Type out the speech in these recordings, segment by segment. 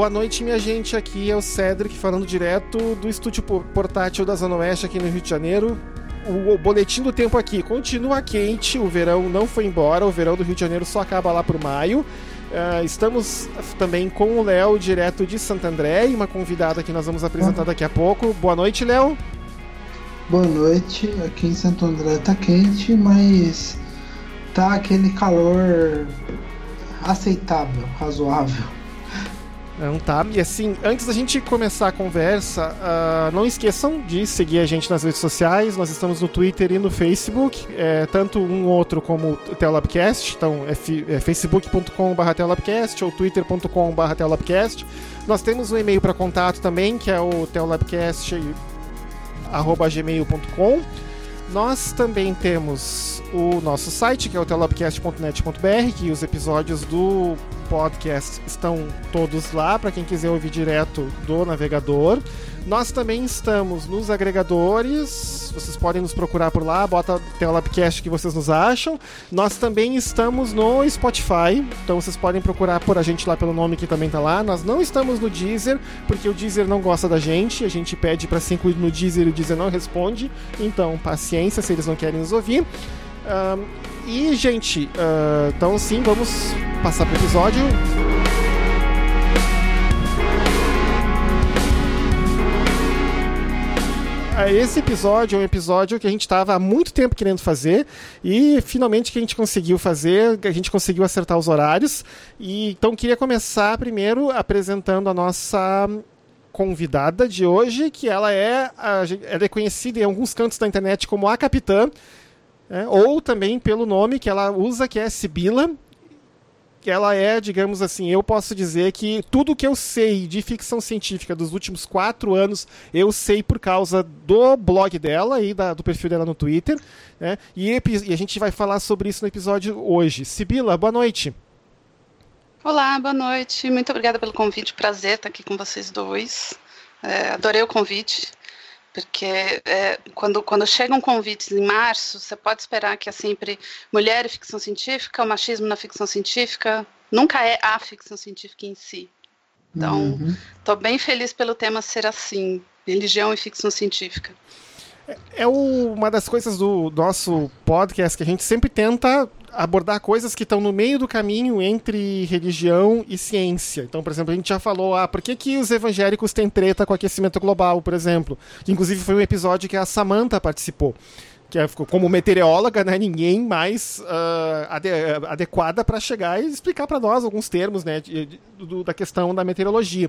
Boa noite, minha gente. Aqui é o Cedric falando direto do estúdio portátil da Zona Oeste aqui no Rio de Janeiro. O, boletim do tempo aqui continua quente, o verão não foi embora, o verão do Rio de Janeiro só acaba lá por maio. Uh, estamos também com o Léo, direto de Santo André, e uma convidada que nós vamos apresentar daqui a pouco. Boa noite, Léo. Boa noite. Aqui em Santo André tá quente, mas tá aquele calor aceitável, razoável. Não tá. E assim, antes da gente começar a conversa, uh, não esqueçam de seguir a gente nas redes sociais. Nós estamos no Twitter e no Facebook, é, tanto um outro como o Telabcast. Então é, é facebook.com.br Telabcast ou twitter.com.br Telabcast. Nós temos um e-mail para contato também, que é o telabcast.gmail.com. Nós também temos o nosso site, que é o telopcast.net.br, que os episódios do podcast estão todos lá para quem quiser ouvir direto do navegador. Nós também estamos nos agregadores, vocês podem nos procurar por lá, bota Telabcast que vocês nos acham. Nós também estamos no Spotify, então vocês podem procurar por a gente lá pelo nome que também está lá. Nós não estamos no Deezer, porque o Deezer não gosta da gente, a gente pede para se incluir no Deezer e o Deezer não responde, então paciência se eles não querem nos ouvir. Um, e, gente, uh, então sim, vamos passar pro episódio. Ah, esse episódio é um episódio que a gente estava há muito tempo querendo fazer e finalmente que a gente conseguiu fazer, a gente conseguiu acertar os horários. E então queria começar primeiro apresentando a nossa convidada de hoje, que ela é, ela é conhecida em alguns cantos da internet como a Capitã, é, ou também pelo nome que ela usa, que é Sibila. Que ela é, digamos assim, eu posso dizer que tudo que eu sei de ficção científica dos últimos quatro anos, eu sei por causa do blog dela e da, do perfil dela no Twitter. Né? E, e a gente vai falar sobre isso no episódio hoje. Sibila, boa noite. Olá, boa noite. Muito obrigada pelo convite. Prazer estar aqui com vocês dois. É, adorei o convite. Porque é, quando, quando chegam convites em março, você pode esperar que é sempre mulher e ficção científica, o machismo na ficção científica, nunca é a ficção científica em si. Então, estou uhum. bem feliz pelo tema ser assim, religião e ficção científica. É, uma das coisas do nosso podcast que a gente sempre tenta abordar coisas que estão no meio do caminho entre religião e ciência. Então, por exemplo, a gente já falou, ah, por que, que os evangélicos têm treta com aquecimento global, por exemplo? Inclusive foi um episódio que a Samantha participou. Que é, como meteoróloga, né, ninguém mais uh, ade adequada para chegar e explicar para nós alguns termos né, de, de, de, da questão da meteorologia.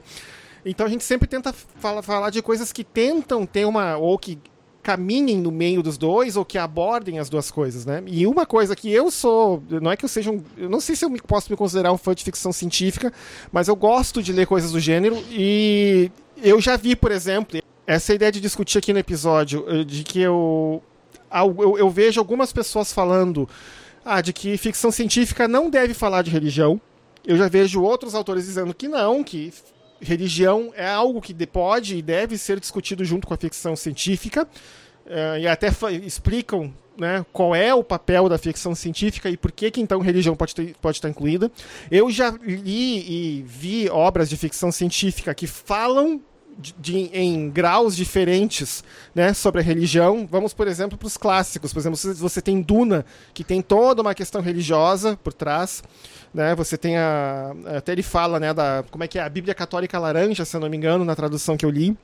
Então a gente sempre tenta fala, falar de coisas que tentam ter uma. ou que caminhem no meio dos dois ou que abordem as duas coisas, né? E uma coisa que eu sou, não é que eu seja um, eu não sei se eu posso me considerar um fã de ficção científica, mas eu gosto de ler coisas do gênero e eu já vi, por exemplo, essa ideia de discutir aqui no episódio, eh, de que eu, eu, eu vejo algumas pessoas falando ah, de que ficção científica não deve falar de religião. Eu já vejo outros autores dizendo que não, que religião é algo que pode e deve ser discutido junto com a ficção científica. Uh, e até explicam né, qual é o papel da ficção científica e por que, que então religião pode, ter, pode estar incluída. Eu já li e vi obras de ficção científica que falam de, de, em graus diferentes né, sobre a religião. Vamos, por exemplo, para os clássicos. Por exemplo, você tem Duna, que tem toda uma questão religiosa por trás né? Você tem a até ele fala, né, da como é que é a Bíblia Católica Laranja, se eu não me engano, na tradução que eu li.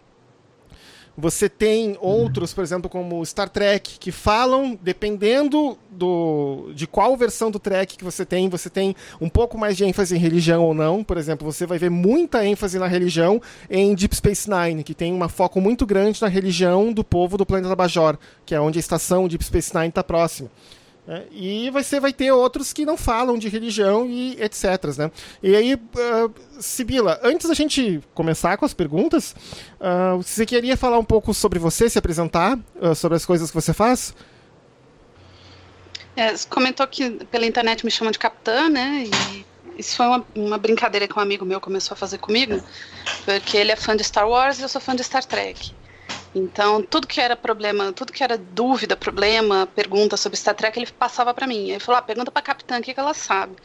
Você tem outros, por exemplo, como Star Trek, que falam, dependendo do, de qual versão do Trek que você tem, você tem um pouco mais de ênfase em religião ou não. Por exemplo, você vai ver muita ênfase na religião em Deep Space Nine, que tem um foco muito grande na religião do povo do planeta Bajor, que é onde a estação Deep Space Nine está próxima. É, e você vai ter outros que não falam de religião e etc. Né? E aí, uh, Sibila, antes da gente começar com as perguntas, uh, você queria falar um pouco sobre você, se apresentar, uh, sobre as coisas que você faz? É, você comentou que pela internet me chamam de capitã, né? E isso foi uma, uma, brincadeira que um amigo meu começou a fazer comigo, porque ele é fã de Star Wars e eu sou fã de Star Trek. Então, tudo que era problema, tudo que era dúvida, problema, pergunta sobre Star Trek, ele passava para mim. Ele falou: ah, pergunta pra capitã o que, que ela sabe.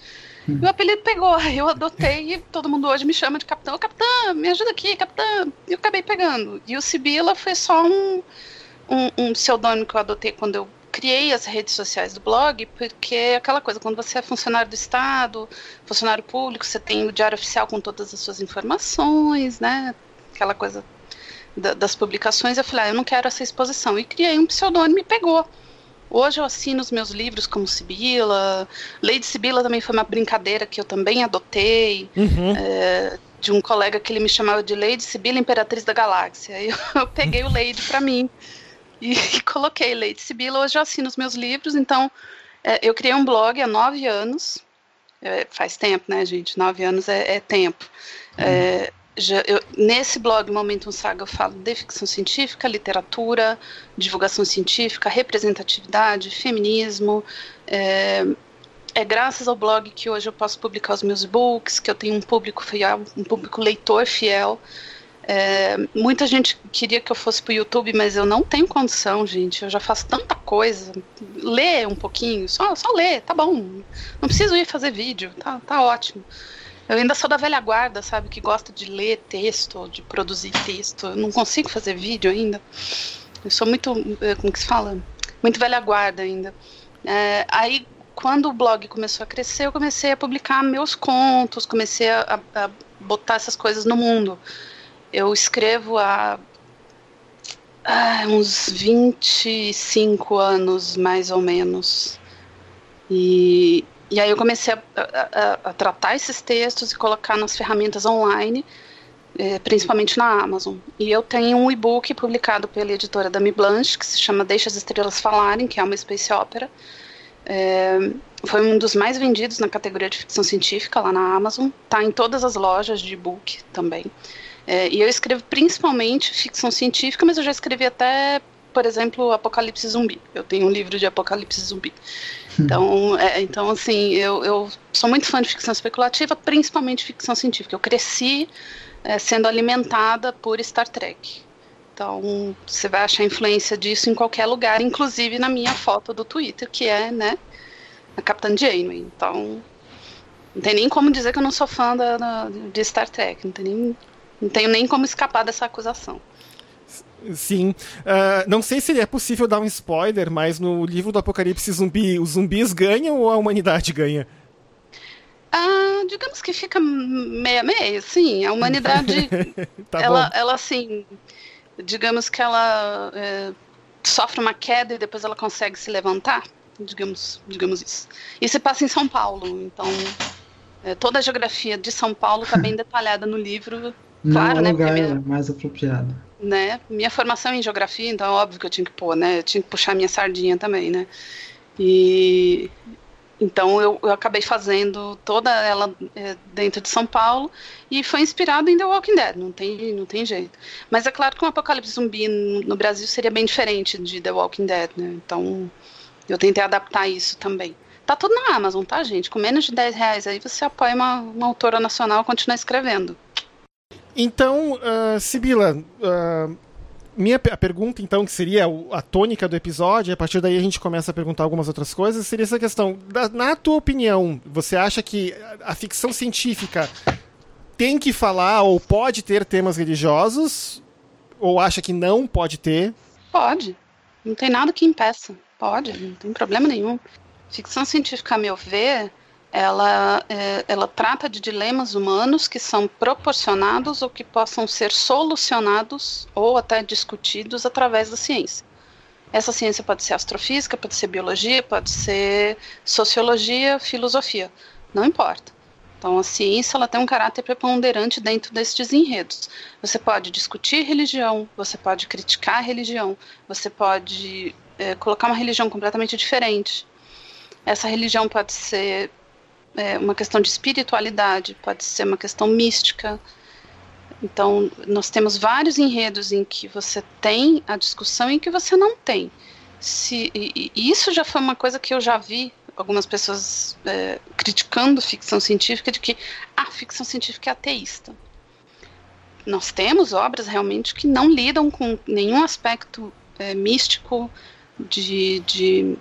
Hum. E o apelido pegou, eu adotei e todo mundo hoje me chama de capitão. Capitã, me ajuda aqui, capitã. E eu acabei pegando. E o Sibila foi só um, um, um pseudônimo que eu adotei quando eu criei as redes sociais do blog, porque é aquela coisa, quando você é funcionário do Estado, funcionário público, você tem o diário oficial com todas as suas informações, né? Aquela coisa da, das publicações. Eu falei, ah, eu não quero essa exposição. E criei um pseudônimo e pegou. Hoje eu assino os meus livros como Sibila. Lady Sibila também foi uma brincadeira que eu também adotei. Uhum. É, de um colega que ele me chamava de Lady Sibila, Imperatriz da Galáxia. Eu, eu peguei o Lady para mim e, e, coloquei Lady Sibila. Hoje eu assino os meus livros, então é, eu criei um blog há nove anos. É, faz tempo, né, gente? Nove anos é, é tempo. Uhum. Já, eu, nesse blog Momento Saga eu falo de ficção científica, literatura, divulgação científica, representatividade, feminismo. É, é graças ao blog que hoje eu posso publicar os meus e-books, que eu tenho um público fiel, um público leitor fiel. É, muita gente queria que eu fosse para o YouTube, mas eu não tenho condição, gente. Eu já faço tanta coisa. Lê um pouquinho, só, só lê, tá bom. Não preciso ir fazer vídeo, tá, tá ótimo. Eu ainda sou da velha guarda, sabe? Que gosta de ler texto, de produzir texto. Eu não consigo fazer vídeo ainda. Eu sou muito, eh, como que se fala? Muito velha guarda ainda. É, aí, quando o blog começou a crescer, eu comecei a publicar meus contos, comecei a, a botar essas coisas no mundo. Eu escrevo há ah, uns 25 anos, mais ou menos. E e aí eu comecei a, a, a, tratar esses textos e colocar nas ferramentas online, é, principalmente na Amazon. E eu tenho um e-book publicado pela editora Dami Blanche, que se chama Deixa as Estrelas Falarem, que é uma space opera. É, foi um dos mais vendidos na categoria de ficção científica lá na Amazon. Está em todas as lojas de e-book também. É, e eu escrevo principalmente ficção científica, mas eu já escrevi até, por exemplo, Apocalipse Zumbi. Eu tenho um livro de Apocalipse Zumbi. Então, é, então assim, eu, eu sou muito fã de ficção especulativa, principalmente ficção científica. Eu cresci é, sendo alimentada por Star Trek. Então, você vai achar influência disso em qualquer lugar, inclusive na minha foto do Twitter, que é, né, a Capitã Janeway. Então, não tem nem como dizer que eu não sou fã da, da, de Star Trek. Não, tem nem, não tenho nem como escapar dessa acusação. Sim. Uh, não sei se é possível dar um spoiler, mas no livro do Apocalipse Zumbi, os zumbis ganham ou a humanidade ganha? Ah, digamos que fica meia-meia, sim. A humanidade, tá ela, ela, assim, digamos que ela é, sofre uma queda e depois ela consegue se levantar, digamos, digamos isso. E se passa em São Paulo, então é, toda a geografia de São Paulo está bem detalhada no livro. Não claro, é né? Lugar minha... mais apropriado né? Minha formação em geografia, então é óbvio que eu tinha que pôr, né? Eu tinha que puxar minha sardinha também, né? E então eu, eu acabei fazendo toda ela é, dentro de São Paulo e foi inspirado em The Walking Dead, não tem, não tem jeito. Mas é claro que um apocalipse zumbi no, Brasil seria bem diferente de The Walking Dead, né? Então eu tentei adaptar isso também. Tá tudo na Amazon, tá, gente? Com menos de 10 reais aí você apoia uma, uma autora nacional a continuar escrevendo. Então, uh, Sibila, uh, minha a pergunta, então, que seria a tônica do episódio, a partir daí a gente começa a perguntar algumas outras coisas, seria essa questão. Da, na tua opinião, você acha que a ficção científica tem que falar ou pode ter temas religiosos? Ou acha que não pode ter? Pode. Não tem nada que impeça. Pode, não tem problema nenhum. Ficção científica, a meu ver, ela, é, ela trata de dilemas humanos que são proporcionados ou que possam ser solucionados ou até discutidos através da ciência. Essa ciência pode ser astrofísica, pode ser biologia, pode ser sociologia, filosofia, não importa. Então, a ciência ela tem um caráter preponderante dentro destes enredos. Você pode discutir religião, você pode criticar a religião, você pode é, colocar uma religião completamente diferente. Essa religião pode ser é, uma questão de espiritualidade, pode ser uma questão mística. Então, nós temos vários enredos em que você tem a discussão e em que você não tem. Se, e, e isso já foi uma coisa que eu já vi algumas pessoas é, criticando ficção científica, de que a ficção científica é ateísta. Nós temos obras realmente que não lidam com nenhum aspecto é, místico de, de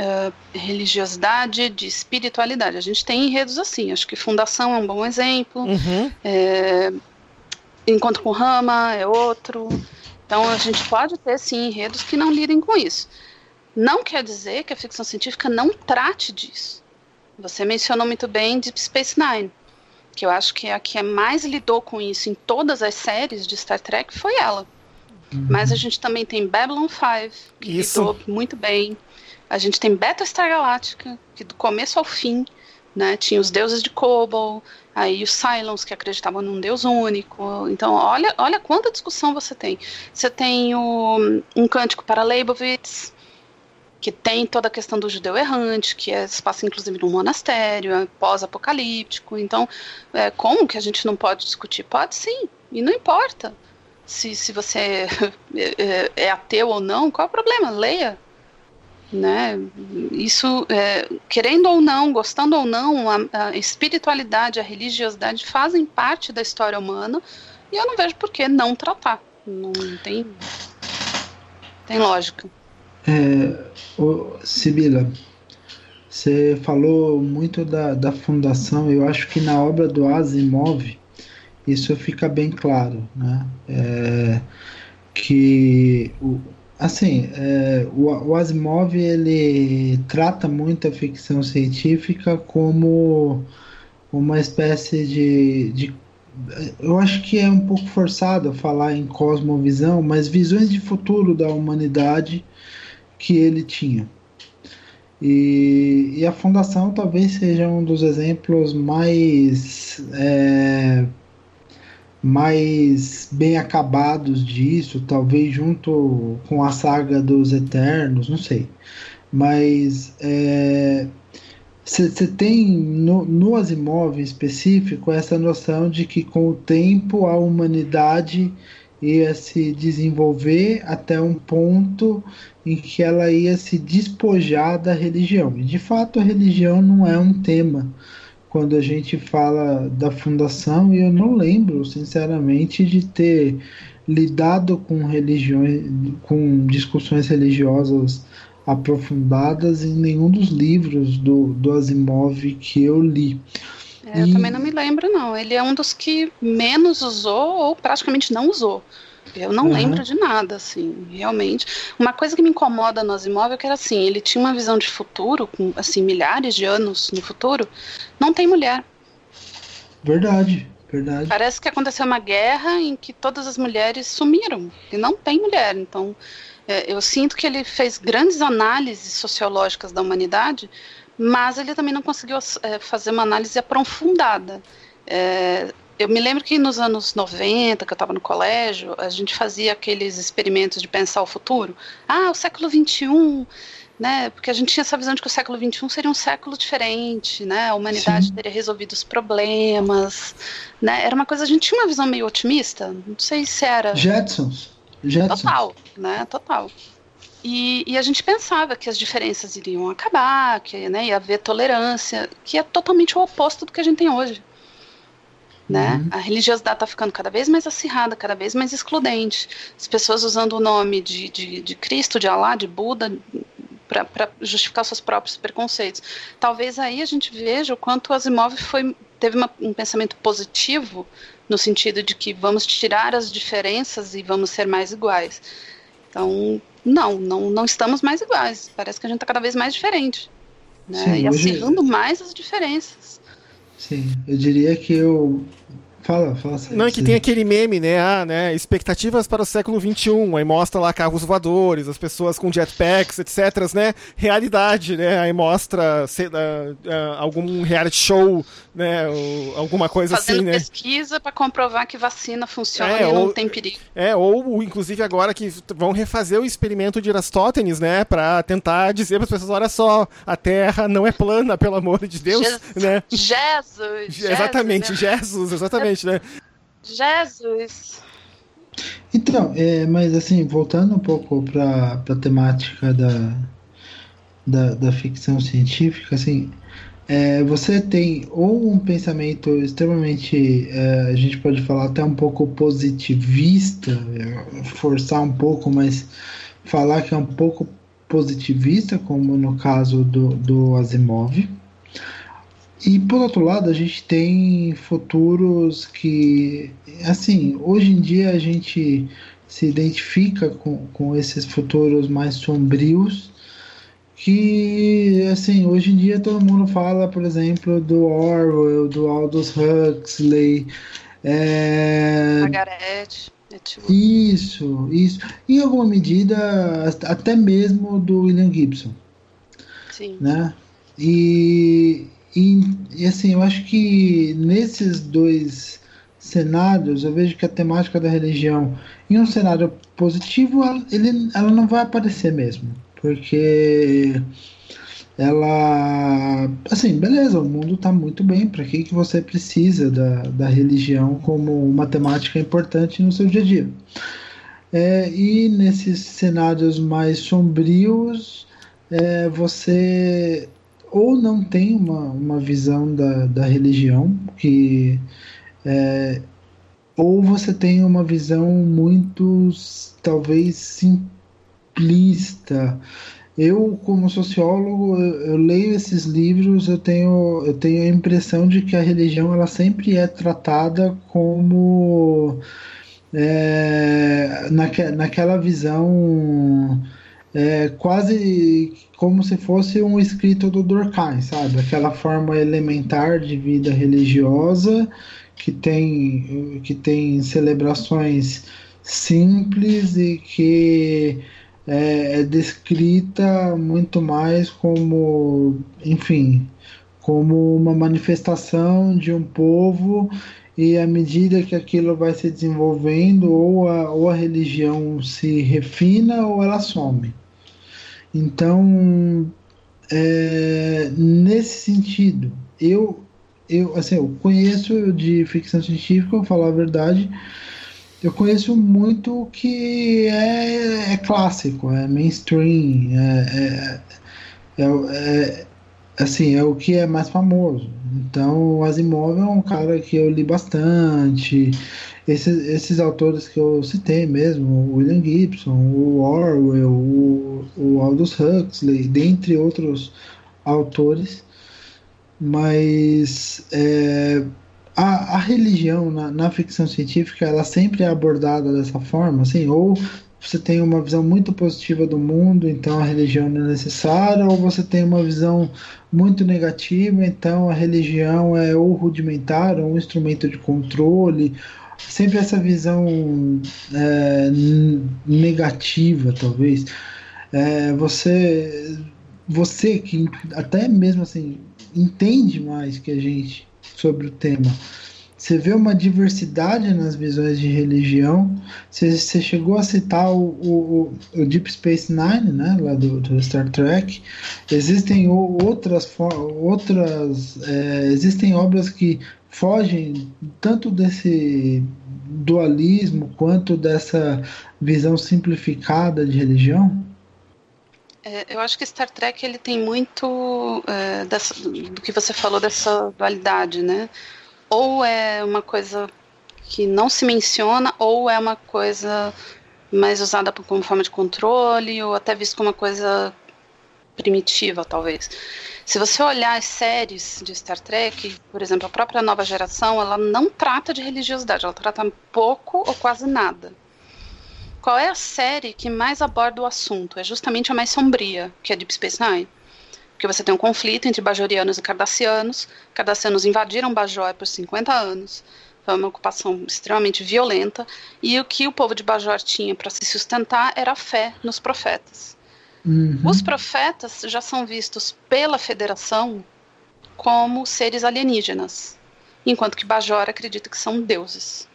uh, religiosidade, de espiritualidade. A gente tem enredos assim, acho que Fundação é um bom exemplo, uhum. é, Encontro com Rama é outro. Então a gente pode ter sim enredos que não lidem com isso. Não quer dizer que a ficção científica não trate disso. Você mencionou muito bem Deep Space Nine, que eu acho que é a que mais lidou com isso em todas as séries de Star Trek foi ela. Uhum. Mas a gente também tem Babylon 5, que isso. lidou muito bem. A gente tem Battlestar Galactica, que do começo ao fim, né, tinha os deuses de Kobol, aí os Cylons que acreditavam num deus único. Então, olha, olha quanta discussão você tem. Você tem o, um cântico para Leibovitz, que tem toda a questão do judeu errante, que é, se passa inclusive num monastério, é pós-apocalíptico. Então, é, como que a gente não pode discutir? Pode sim, e não importa se, se você é, é, é ateu ou não, qual é o problema? Leia, né? Isso, é, querendo ou não, gostando ou não, a, a, espiritualidade, a religiosidade fazem parte da história humana e eu não vejo por que não tratar. Não tem, tem lógica. É, Sibila, você falou muito da, da fundação. Eu acho que na obra do Asimov isso fica bem claro, né? É, que o, Assim, é, o, o, Asimov ele trata muito a ficção científica como uma espécie de, de eu acho que é um pouco forçado falar em cosmovisão, mas visões de futuro da humanidade que ele tinha. E, e a Fundação talvez seja um dos exemplos mais é, mais bem acabados disso, talvez junto com a saga dos Eternos, não sei. Mas você é, tem no, no Asimov específico essa noção de que com o tempo a humanidade ia se desenvolver até um ponto em que ela ia se despojar da religião. E de fato a religião não é um tema quando a gente fala da fundação, e eu não lembro, sinceramente, de ter lidado com religiões, com discussões religiosas aprofundadas em nenhum dos livros do, do Asimov que eu li. É, eu também não me lembro, não. Ele é um dos que menos usou ou praticamente não usou. Eu não uhum. lembro de nada, assim, realmente. Uma coisa que me incomoda no Asimov é que era assim, ele tinha uma visão de futuro, com assim, milhares de anos no futuro, não tem mulher. Verdade, verdade. Parece que aconteceu uma guerra em que todas as mulheres sumiram, e não tem mulher, então é, eu sinto que ele fez grandes análises sociológicas da humanidade, mas ele também não conseguiu é, fazer uma análise aprofundada. É, eu me lembro que nos anos 90, que eu estava no colégio, a gente fazia aqueles experimentos de pensar o futuro. Ah, o século 21, né? Porque a gente tinha essa visão de que o século 21 seria um século diferente, né? A humanidade Sim. teria resolvido os problemas, né? Era uma coisa, a gente tinha uma visão meio otimista, não sei se era... Jetsons. Jetsons. Total, né? Total. E, e, a gente pensava que as diferenças iriam acabar, que né, ia haver tolerância, que é totalmente o oposto do que a gente tem hoje. Né? Uhum. A religiosidade está ficando cada vez mais acirrada, cada vez mais excludente. As pessoas usando o nome de, de, de Cristo, de Alá, de Buda, para justificar seus próprios preconceitos. Talvez aí a gente veja o quanto o Asimov foi, teve uma, um pensamento positivo, no sentido de que vamos tirar as diferenças e vamos ser mais iguais. Então, não, não, não estamos mais iguais. Parece que a gente está cada vez mais diferente. Né? Sim, e acirrando hoje... mais as diferenças. Sim, eu diria que eu Fala, fala sério. Não, é que tem aquele meme, né? Ah, né? Expectativas para o século XXI. Aí mostra lá carros voadores, as pessoas com jetpacks, etc, né? Realidade, né? Aí mostra sei, uh, uh, algum reality show, né? Ou alguma coisa Fazendo assim, né? pesquisa para comprovar que vacina funciona é, e ou, não tem perigo. É, ou inclusive agora que vão refazer o experimento de Aristótenes, né? Para tentar dizer para as pessoas, olha só, a Terra não é plana, pelo amor de Deus, Jesus, né? Jesus, exatamente, Jesus, exatamente né? Jesus. Então, é, mas assim, voltando um pouco para a temática da, da, da, ficção científica, assim, é, você tem ou um pensamento extremamente, é, a gente pode falar até um pouco positivista, é, forçar um pouco, mas falar que é um pouco positivista, como no caso do, do Asimov. E por outro lado, a gente tem futuros que, assim, hoje em dia a gente se identifica com, com esses futuros mais sombrios, que, assim, hoje em dia todo mundo fala, por exemplo, do Orwell, do Aldous Huxley, é... Margaret. É tipo... Isso, isso. Em alguma medida, até mesmo do William Gibson. Sim. Né? E, e, e, assim, eu acho que nesses dois cenários, eu vejo que a temática da religião, em um cenário positivo, ela, ele, ela não vai aparecer mesmo. Porque ela assim beleza o mundo está muito bem para que que você precisa da, da religião como uma temática importante no seu dia a dia? É, e nesses cenários mais sombrios é, você ou não tem uma, uma visão da, da religião que é, ou você tem uma visão muito talvez simplista eu como sociólogo eu, eu, leio esses livros eu tenho eu tenho a impressão de que a religião ela sempre é tratada como é, naque, naquela visão é, quase como se fosse um escrito do Durkheim, sabe? Aquela forma elementar de vida religiosa que tem, que tem celebrações simples e que é, é descrita muito mais como, enfim, como uma manifestação de um povo e à medida que aquilo vai se desenvolvendo, ou a, ou a religião se refina ou ela some. Então, é, nesse sentido, eu, eu, assim, eu conheço de ficção científica, vou falar a verdade, eu conheço muito que é, é clássico, é mainstream, é, é, é, é, assim, é o que é mais famoso. Então, o Asimov é um cara que eu li bastante. Esses, esses autores que eu citei mesmo, o William Gibson, o Orwell, o, o Aldous Huxley, dentre outros autores. Mas é, a, a religião na, na, ficção científica ela sempre é abordada dessa forma, assim, ou você tem uma visão muito positiva do mundo, então a religião não é necessária, ou você tem uma visão muito negativa, então a religião é ou rudimentar, ou um instrumento de controle, sempre essa visão é, negativa, talvez. É, você, você que até mesmo assim entende mais que a gente sobre o tema. Você vê uma diversidade nas visões de religião. Você, você chegou a citar o, o, o, Deep Space Nine, né, lá do, do Star Trek. Existem outras, outras é, existem obras que fogem tanto desse dualismo quanto dessa visão simplificada de religião. É, eu acho que Star Trek ele tem muito é, dessa, do que você falou dessa dualidade, né? Ou é uma coisa que não se menciona, ou é uma coisa mais usada como forma de controle, ou até visto como uma coisa primitiva, talvez. Se você olhar as séries de Star Trek, por exemplo, a própria nova geração, ela não trata de religiosidade, ela trata pouco ou quase nada. Qual é a série que mais aborda o assunto? É justamente a mais sombria, que é Deep Space Nine. Porque você tem um conflito entre bajorianos e cardassianos. Cardassianos invadiram Bajor por 50 anos. Foi uma ocupação extremamente violenta. E o que o povo de Bajor tinha para se sustentar era a fé nos profetas. Uhum. Os profetas já são vistos pela Federação como seres alienígenas, enquanto que Bajor acredita que são deuses.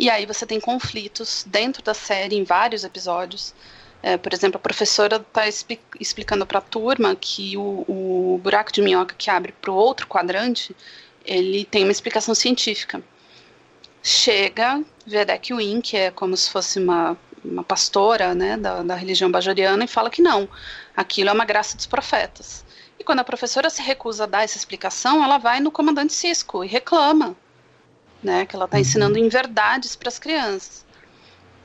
E aí você tem conflitos dentro da série, em vários episódios. É, por exemplo, a professora está explicando para a turma que o, o, buraco de minhoca que abre para o outro quadrante, ele tem uma explicação científica. Chega Vedek Win, que é como se fosse uma, uma pastora né, da, da religião bajoriana, e fala que não, aquilo é uma graça dos profetas. E quando a professora se recusa a dar essa explicação, ela vai no comandante Cisco e reclama né? Que ela está uhum. ensinando em verdades para as crianças.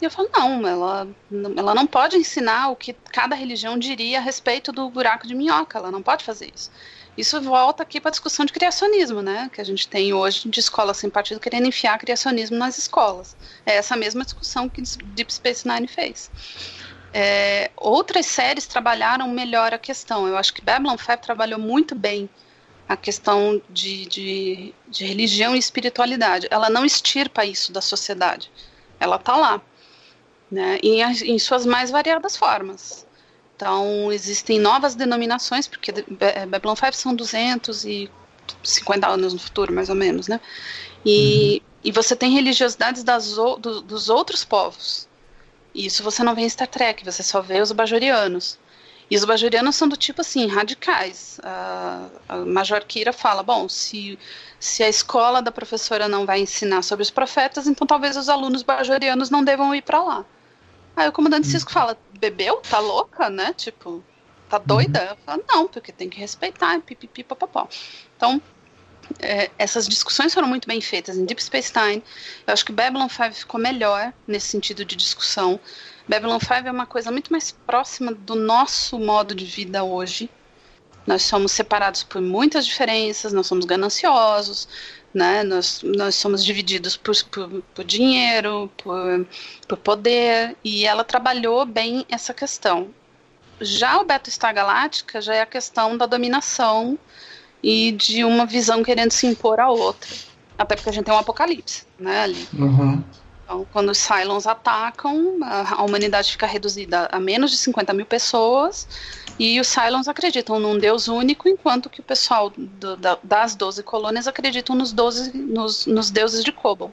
E eu falo, não, ela, ela não pode ensinar o que cada religião diria a respeito do buraco de minhoca, ela não pode fazer isso. Isso volta aqui para a discussão de criacionismo, né? Que a gente tem hoje de escola sem partido querendo enfiar criacionismo nas escolas. É essa mesma discussão que Deep Space Nine fez. É, outras séries trabalharam melhor a questão. Eu acho que Babylon 5 trabalhou muito bem a questão de, de, de religião e espiritualidade. Ela não extirpa isso da sociedade. Ela está lá, né? Em, em suas mais variadas formas. Então, existem novas denominações, porque Babylon 5 são 250 anos no futuro, mais ou menos, né? E, uhum. e você tem religiosidades das, do, dos outros povos. Isso você não vê em Star Trek, você só vê os bajorianos. E os bajorianos são do tipo assim, radicais. A, a Major Kira fala: bom, se, se a escola da professora não vai ensinar sobre os profetas, então talvez os alunos bajorianos não devam ir para lá. Aí o comandante Cisco fala: bebeu? Tá louca, né? Tipo, tá doida? Uhum. Falo, não, porque tem que respeitar, pipipi, papapó. Então, é, essas discussões foram muito bem feitas em Deep Space Nine. Eu acho que Babylon 5 ficou melhor nesse sentido de discussão. Babylon 5 é uma coisa muito mais próxima do nosso modo de vida hoje. Nós somos separados por muitas diferenças, nós somos gananciosos, né? Nós, nós somos divididos por, por, por dinheiro, por, por poder, e ela trabalhou bem essa questão. Já o Battlestar Galáctica já é a questão da dominação e de uma visão querendo se impor à outra. Até porque a gente tem um apocalipse, né, ali. Uhum. Então, quando os Cylons atacam, a, humanidade fica reduzida a menos de 50 mil pessoas, e os Cylons acreditam num Deus único, enquanto que o pessoal do, da, das 12 colônias acreditam nos, 12, nos, nos deuses de Kobol.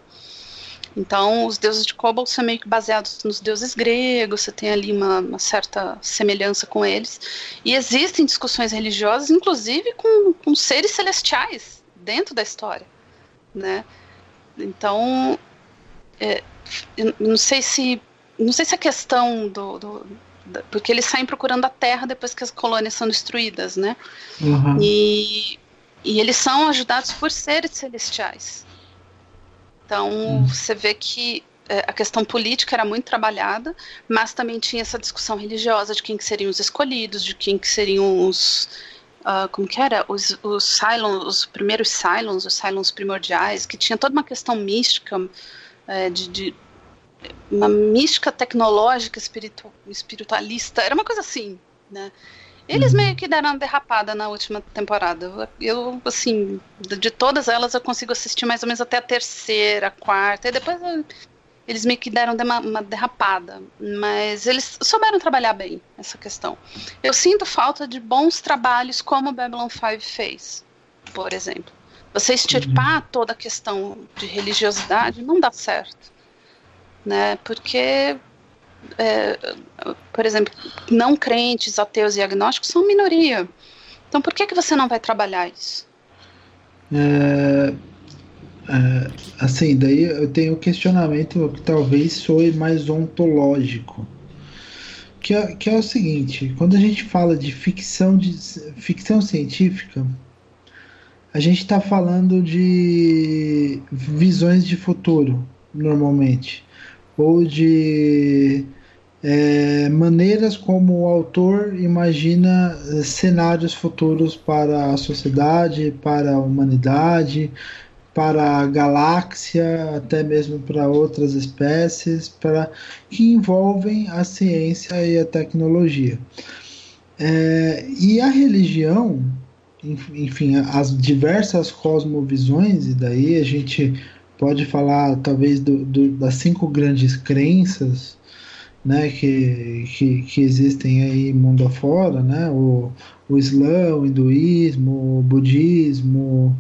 Então, os deuses de Kobol são meio que baseados nos deuses gregos, você tem ali uma, uma, certa semelhança com eles. E existem discussões religiosas, inclusive com, com seres celestiais dentro da história. Né? Então, é, não sei se não sei se a questão do, do porque eles saem procurando a Terra depois que as colônias são destruídas, né? Uhum. E, e eles são ajudados por seres celestiais. Então uhum. você vê que é, a questão política era muito trabalhada, mas também tinha essa discussão religiosa de quem que seriam os escolhidos, de quem que seriam os uh, como que era os, os Cylons, os primeiros Cylons, os Cylons primordiais, que tinha toda uma questão mística é, de, de uma mística tecnológica espiritu, espiritualista, era uma coisa assim, né? Eles uhum. meio que deram uma derrapada na última temporada. Eu, assim, de todas elas eu consigo assistir mais ou menos até a terceira, a quarta, e depois eles meio que deram uma derrapada. Mas eles souberam trabalhar bem essa questão. Eu sinto falta de bons trabalhos como o Babylon 5 fez, por exemplo. Você extirpar uhum. toda a questão de religiosidade não dá certo né? Porque, é, por exemplo, não crentes, ateus e agnósticos são minoria. Então, por que que você não vai trabalhar isso? É, é, assim, daí eu tenho um questionamento que talvez soe mais ontológico. Que é, que é o seguinte, quando a gente fala de ficção, de ficção científica, a gente está falando de visões de futuro, normalmente ou de é, maneiras como o autor imagina é, cenários futuros para a sociedade, para a humanidade, para a galáxia, até mesmo para outras espécies, para que envolvem a ciência e a tecnologia. É, e a religião, enfim, as diversas cosmovisões, e daí a gente pode falar talvez do, do, das cinco grandes crenças né, que, que, que, existem aí mundo afora, né, o, o Islã, o hinduísmo, o budismo,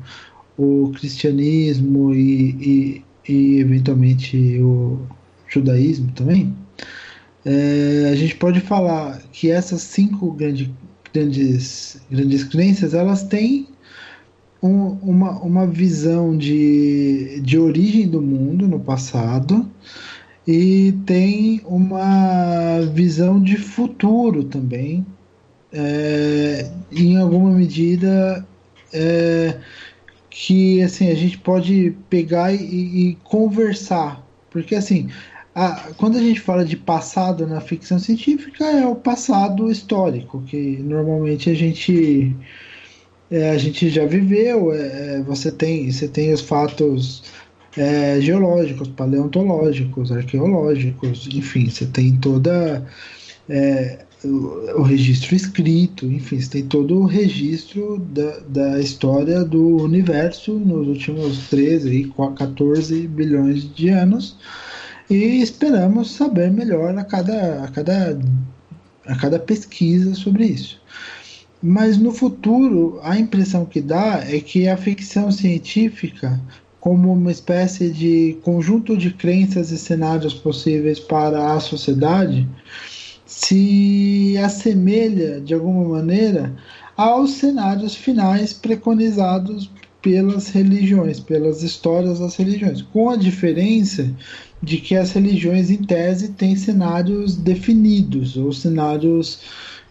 o cristianismo e, e, e eventualmente o judaísmo também, é, a gente pode falar que essas cinco grande, grandes, grandes crenças elas têm um, uma, uma visão de, de origem do mundo no passado e tem uma visão de futuro também, é, em alguma medida é, que assim a gente pode pegar e, e, conversar, porque assim a, quando a gente fala de passado na ficção científica, é o passado histórico, que normalmente a gente, é, a gente já viveu. É, é você, tem, você tem os fatos é, geológicos, paleontológicos, arqueológicos, enfim, você tem toda. É, o, o, registro escrito, enfim, você tem todo o registro da, da história do universo nos últimos 13, 14 bilhões de anos e esperamos saber melhor a cada, a cada, a cada pesquisa sobre isso. Mas no futuro, a impressão que dá é que a ficção científica, como uma espécie de conjunto de crenças e cenários possíveis para a sociedade, se assemelha de alguma maneira aos cenários finais preconizados pelas religiões, pelas histórias das religiões, com a diferença de que as religiões, em tese, têm cenários definidos, ou cenários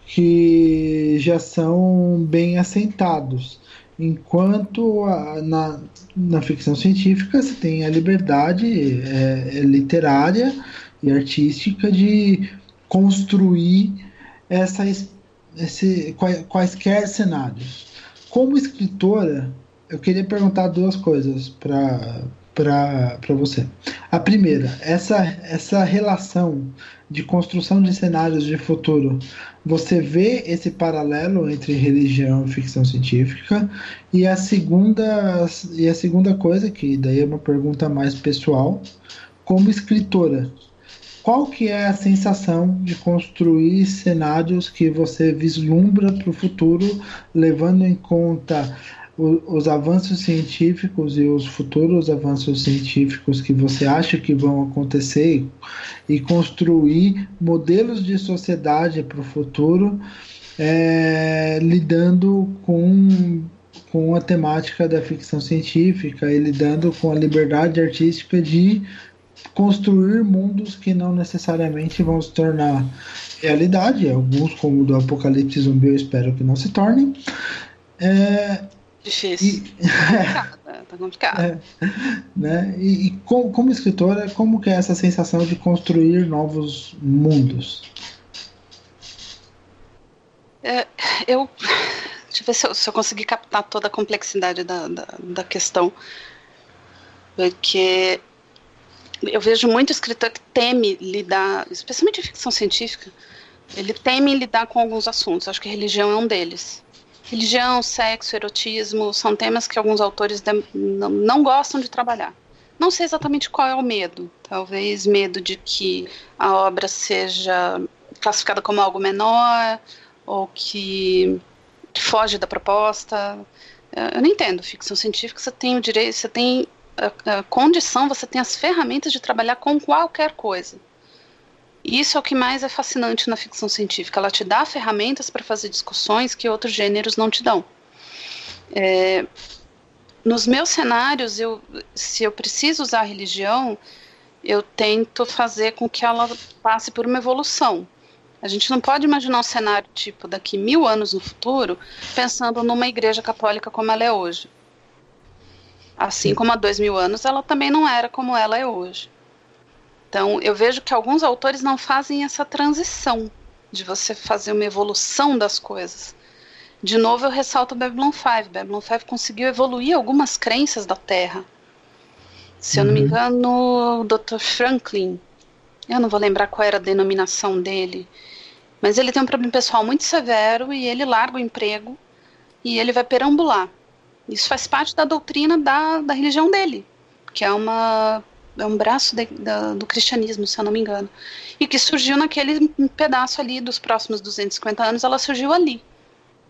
que já são bem assentados. Enquanto a, na, na ficção científica você tem a liberdade é, é literária e artística de construir essa, esse, quaisquer cenários. Como escritora, eu queria perguntar duas coisas para para você. A primeira, essa, essa relação de construção de cenários de futuro, você vê esse paralelo entre religião e ficção científica? E a segunda, e a segunda coisa, que daí é uma pergunta mais pessoal, como escritora, qual que é a sensação de construir cenários que você vislumbra para o futuro, levando em conta os avanços científicos e os futuros avanços científicos que você acha que vão acontecer e construir modelos de sociedade para o futuro, é, lidando com, com a temática da ficção científica e lidando com a liberdade artística de construir mundos que não necessariamente vão se tornar realidade, alguns como o do Apocalipse Zumbi eu espero que não se tornem. É, Difícil. E... tá complicado. É, né? E, e como, como, escritora, como que é essa sensação de construir novos mundos? É, eu. Deixa eu ver se eu, se eu conseguir captar toda a complexidade da, da, da questão. Porque eu vejo muito escritor que teme lidar, especialmente em ficção científica, ele teme lidar com alguns assuntos. Acho que religião é um deles. Religião, sexo, erotismo são temas que alguns autores não, gostam de trabalhar. Não sei exatamente qual é o medo. Talvez medo de que a obra seja classificada como algo menor ou que, foge da proposta. Eu não entendo. Ficção científica você tem o direito, você tem a, a condição, você tem as ferramentas de trabalhar com qualquer coisa. Isso é o que mais é fascinante na ficção científica. Ela te dá ferramentas para fazer discussões que outros gêneros não te dão. É, nos meus cenários, eu, se eu preciso usar religião, eu tento fazer com que ela passe por uma evolução. A gente não pode imaginar um cenário tipo daqui mil anos no futuro pensando numa igreja católica como ela é hoje. Assim como há dois mil anos ela também não era como ela é hoje. Então, eu vejo que alguns autores não fazem essa transição de você fazer uma evolução das coisas. De novo, eu ressalto Babylon 5. Babylon 5 conseguiu evoluir algumas crenças da Terra. Se eu não me uhum. engano, o Dr. Franklin, eu não vou lembrar qual era a denominação dele, mas ele tem um problema pessoal muito severo e ele larga o emprego e ele vai perambular. Isso faz parte da doutrina da, da religião dele, que é uma é um braço de, da, do cristianismo, se eu não me engano. E que surgiu naquele pedaço ali dos próximos 250 anos, ela surgiu ali.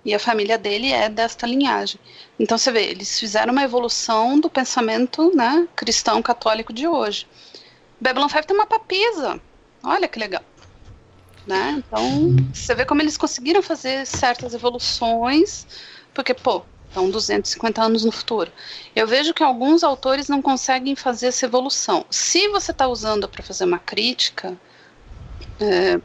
E a família dele é desta linhagem. Então você vê, eles fizeram uma evolução do pensamento né, cristão católico de hoje. Babylon 5 tem uma papisa. Olha que legal. Né? Então, você vê como eles conseguiram fazer certas evoluções, porque, pô, então 250 anos no futuro. Eu vejo que alguns autores não conseguem fazer essa evolução. Se você está usando para fazer uma crítica, é,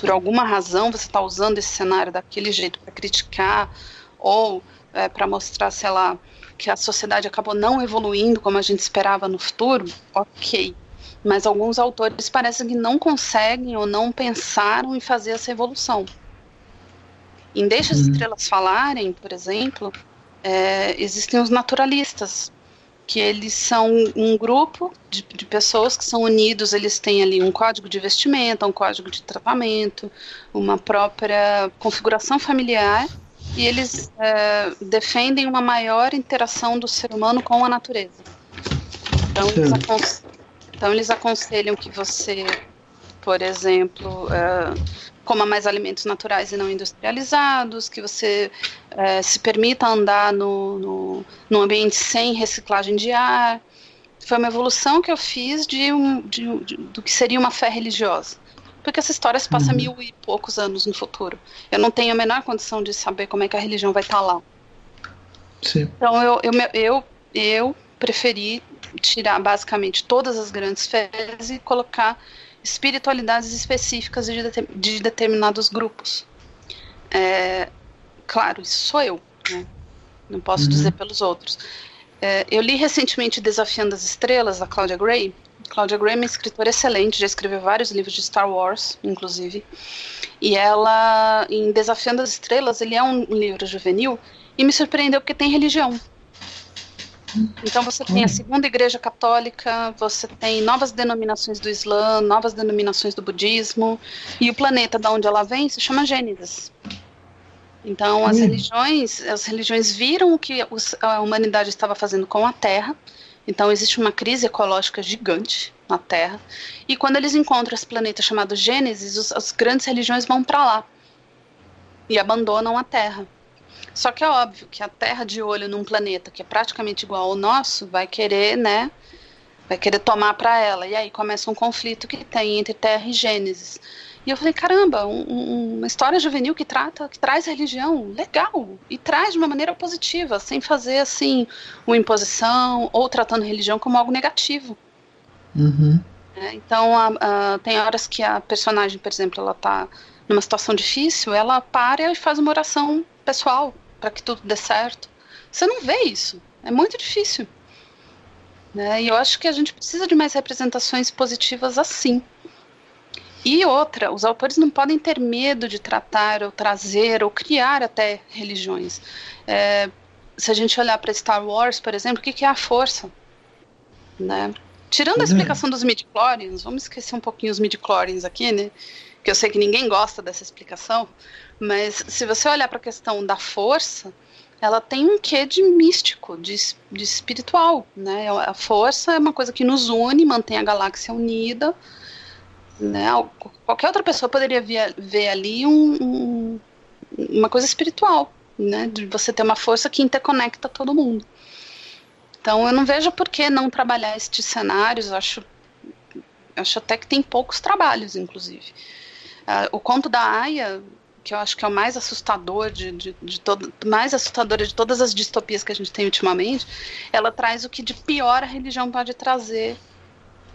por alguma razão você está usando esse cenário daquele jeito para criticar ou é, para mostrar, sei lá, que a sociedade acabou não evoluindo como a gente esperava no futuro, ok. mas alguns autores parecem que não conseguem ou não pensaram em fazer essa evolução. Em Deixa as uhum. Estrelas Falarem, por exemplo, é, existem os naturalistas, que eles são um grupo de, de, pessoas que são unidos, eles têm ali um código de vestimenta, um código de tratamento, uma própria configuração familiar, e eles é, defendem uma maior interação do ser humano com a natureza. Então eles, então eles aconselham que você, por exemplo, é, coma mais alimentos naturais e não industrializados, que você é, se permita andar no, no, no, ambiente sem reciclagem de ar. Foi uma evolução que eu fiz de, um, de, de do que seria uma fé religiosa. Porque essa história se passa uhum. mil e poucos anos no futuro. Eu não tenho a menor condição de saber como é que a religião vai estar lá. Sim. Então eu, eu, eu, eu preferi tirar basicamente todas as grandes fés e colocar espiritualidades específicas de, de determinados grupos. É, claro, isso sou eu, né? não posso uhum. dizer pelos outros. É, eu li recentemente Desafiando as Estrelas, da Claudia Gray. Claudia Gray é uma escritora excelente, já escreveu vários livros de Star Wars, inclusive. E ela, em Desafiando as Estrelas, ele é um livro juvenil e me surpreendeu porque tem religião. Então você tem a segunda igreja católica, você tem novas denominações do Islã, novas denominações do budismo, e o planeta da onde ela vem se chama Gênesis. Então as hum. religiões, as religiões viram o que a humanidade estava fazendo com a Terra. Então existe uma crise ecológica gigante na Terra. E quando eles encontram esse planeta chamado Gênesis, os, as grandes religiões vão para lá e abandonam a Terra. Só que é óbvio que a Terra de olho num planeta que é praticamente igual ao nosso vai querer, né? Vai querer tomar para ela. E aí começa um conflito que tem entre Terra e Gênesis. E eu falei, caramba, um, um, uma história juvenil que trata, que traz religião, legal, e traz de uma maneira positiva, sem fazer assim uma imposição ou tratando religião como algo negativo. Uhum. É, então, a, a, tem horas que a personagem, por exemplo, ela tá numa situação difícil, ela para e faz uma oração pessoal para que tudo dê certo. Você não vê isso. É muito difícil. Né? E eu acho que a gente precisa de mais representações positivas assim. E outra, os autores não podem ter medo de tratar ou trazer ou criar até religiões. É, se a gente olhar para Star Wars, por exemplo, o que, que é a força? Né? Tirando a explicação dos midi-chlorians, vamos esquecer um pouquinho os midi-chlorians aqui, né? Que eu sei que ninguém gosta dessa explicação, mas se você olhar para a questão da força, ela tem um quê de místico, de, de espiritual, né? A força é uma coisa que nos une, mantém a galáxia unida, né? Qualquer outra pessoa poderia ver, ver ali um, um, uma coisa espiritual, né? De você ter uma força que interconecta todo mundo. Então eu não vejo por que não trabalhar estes cenários, acho, acho até que tem poucos trabalhos, inclusive. Uh, o conto da Aya que eu acho que é o mais assustador de, de, de todo, mais assustadora de todas as distopias que a gente tem ultimamente, ela traz o que de pior a religião pode trazer,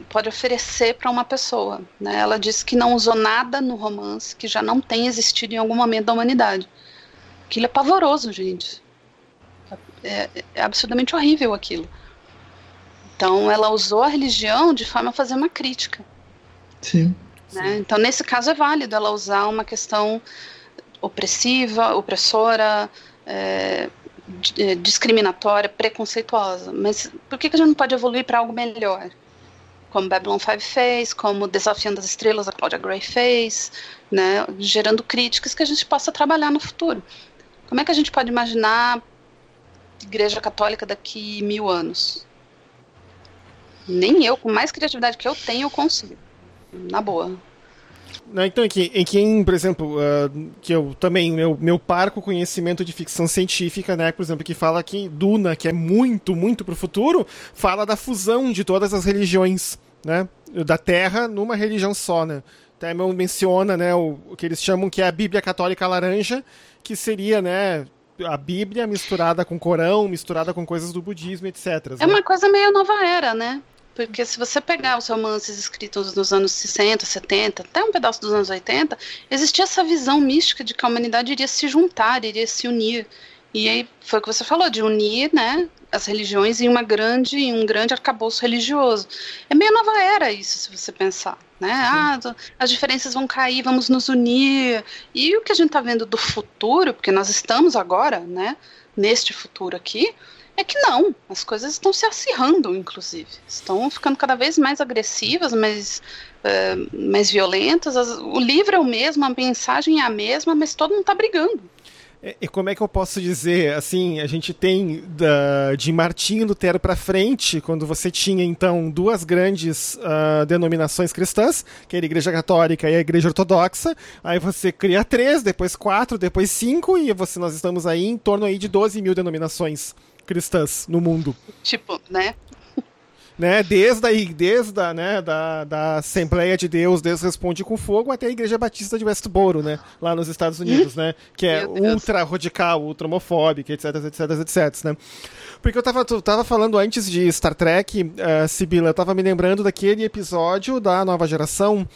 pode oferecer para uma pessoa. Né? Ela diz que não usou nada no romance que já não tenha existido em algum momento da humanidade. Aquilo é pavoroso, gente. É, é absurdamente horrível aquilo. Então, ela usou a religião de forma a fazer uma crítica. Sim. Né? Então, nesse caso, é válido ela usar uma questão opressiva, opressora, é, é, discriminatória, preconceituosa. Mas por que, que a gente não pode evoluir para algo melhor? Como Babylon 5 fez, como Desafiando as Estrelas, a Claudia Gray fez, né, gerando críticas que a gente possa trabalhar no futuro. Como é que a gente pode imaginar Igreja Católica daqui mil anos? Nem eu, com mais criatividade que eu tenho, eu consigo. Na boa. Né, então, em que, em que por exemplo, uh, que eu também, meu, meu parco conhecimento de ficção científica, né, por exemplo, que fala que Duna, que é muito, muito pro futuro, fala da fusão de todas as religiões, né, da Terra numa religião só, né. Até menciona, né, o, o que eles chamam que é a Bíblia Católica Laranja, que seria, né, a Bíblia misturada com o Corão, misturada com coisas do budismo, etc. É né? uma coisa meio nova era, né? Porque se você pegar os romances escritos nos anos 60, 70, até um pedaço dos anos 80, existia essa visão mística de que a humanidade iria se juntar, iria se unir, E aí foi o que você falou, de unir, né, as religiões em uma grande, em um grande arcabouço religioso. É meio nova era isso, se você pensar. Né? Ah, as diferenças vão cair, vamos nos unir. E o que a gente está vendo do futuro, porque nós estamos agora, né, neste futuro aqui, é que não, as coisas estão se acirrando, inclusive. Estão ficando cada vez mais agressivas, mais, uh, mais violentas. As, o livro é o mesmo, a mensagem é a mesma, mas todo mundo está brigando. É, e como é que eu posso dizer, assim, a gente tem da, de Martinho Lutero para frente, quando você tinha então duas grandes uh, denominações cristãs, que era a Igreja Católica e a Igreja Ortodoxa, aí você cria três, depois quatro, depois cinco, e você, nós estamos aí em torno aí de 12 mil denominações cristãs no mundo. Tipo, né? né, desde, aí, desde a, né, da, da Assembleia de Deus, Deus Responde com Fogo, até a Igreja Batista de Westboro, né, lá nos Estados Unidos, né, que é ultra radical, ultra homofóbica, etc, etc, etc, né. Porque eu tava, tava falando antes de Star Trek, uh, Sibila, eu tava me lembrando daquele episódio da nova geração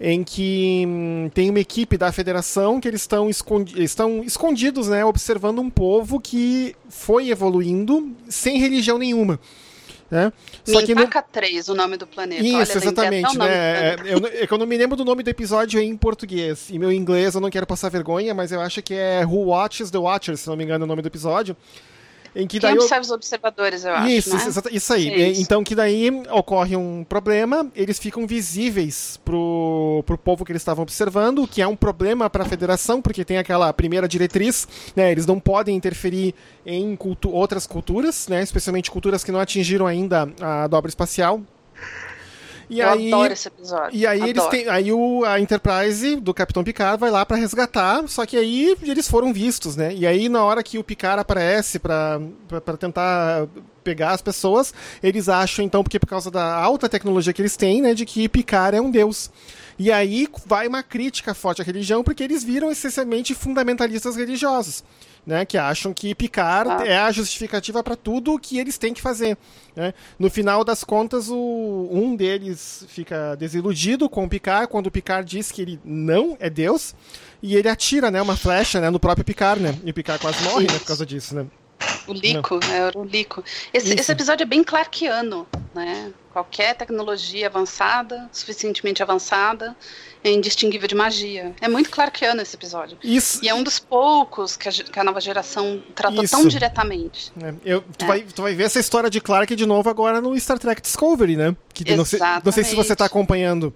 em que hum, tem uma equipe da federação que eles estão, escondi estão escondidos, né, observando um povo que foi evoluindo sem religião nenhuma. Né? Só que no... 3, o nome do planeta. Isso, Olha, exatamente. Né? É, eu, é eu não me lembro do nome do episódio em português. E meu inglês eu não quero passar vergonha, mas eu acho que é Who Watches the Watchers, se não me engano é o nome do episódio. Em que daí Quem observa eu... os observadores, eu acho. Isso, né? isso aí. É isso. Então que daí ocorre um problema, eles ficam visíveis pro, pro povo que eles estavam observando, o que é um problema para a federação, porque tem aquela primeira diretriz, né? Eles não podem interferir em cultu outras culturas, né? Especialmente culturas que não atingiram ainda a dobra espacial. E eu aí, adoro esse episódio. E aí adoro. eles têm, aí o, a Enterprise do Capitão Picard vai lá para resgatar, só que aí eles foram vistos, né? E aí na hora que o Picard aparece para tentar pegar as pessoas, eles acham então porque por causa da alta tecnologia que eles têm, né, de que Picard é um deus. E aí vai uma crítica forte à religião porque eles viram essencialmente fundamentalistas religiosos né, que acham que Picard ah. é a justificativa para tudo o que eles têm que fazer. Né? No final das contas, o, um deles fica desiludido com o Picard quando o Picard diz que ele não é Deus e ele atira né, uma flecha né, no próprio Picard, né? E o Picard quase morre né, por causa disso, né? O Lico, é o Lico. Esse, esse, episódio é bem clarkiano, né? Qualquer tecnologia avançada, suficientemente avançada, é indistinguível de magia. É muito clarkiano esse episódio. Isso. E é um dos poucos que a, que a nova geração tratou Isso. tão diretamente. É. Eu, tu, é. vai, tu vai ver essa história de Clark de novo agora no Star Trek Discovery, né? Que não sei, não sei se você está acompanhando.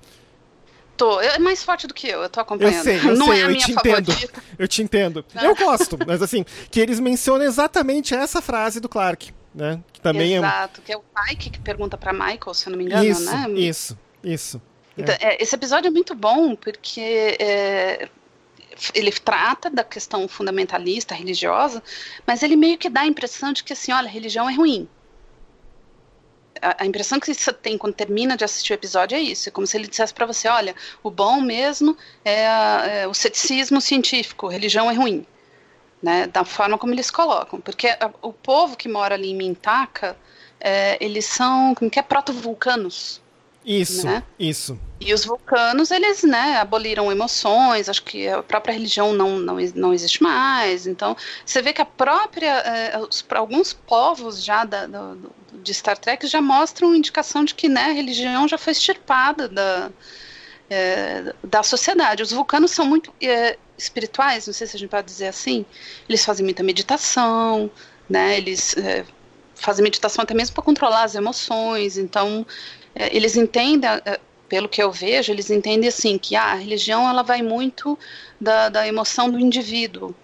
Tô. É mais forte do que eu, eu tô acompanhando. Eu sei, eu não sei, é eu te entendo. Eu te entendo. Ah. Eu gosto, mas assim, que eles mencionam exatamente essa frase do Clark, né? Que também é Exato, é... que é o Mike que pergunta para Michael, se eu não me engano, isso, né? Isso, isso. Então, é. esse episódio é muito bom porque é, ele trata da questão fundamentalista, religiosa, mas ele meio que dá a impressão de que assim, olha, religião é ruim a, impressão que você tem quando termina de assistir o episódio é isso. É como se ele dissesse para você: olha, o bom mesmo é, é, o ceticismo científico, religião é ruim. Né, da forma como eles colocam. Porque a, o povo que mora ali em Mintaka, é, eles são, como que é, proto-vulcanos. Isso, né? isso. E os vulcanos, eles, né, aboliram emoções, acho que a própria religião não, não, não existe mais. Então, você vê que a própria, é, os, alguns povos já da, do, de Star Trek já mostram indicação de que, né, a religião já foi extirpada da, é, da sociedade. Os vulcanos são muito é, espirituais, não sei se a gente pode dizer assim. Eles fazem muita meditação, né, eles é, fazem meditação até mesmo para controlar as emoções, então eles entendem, é, pelo que eu vejo, eles entendem assim que ah, a religião ela vai muito da, da emoção do indivíduo,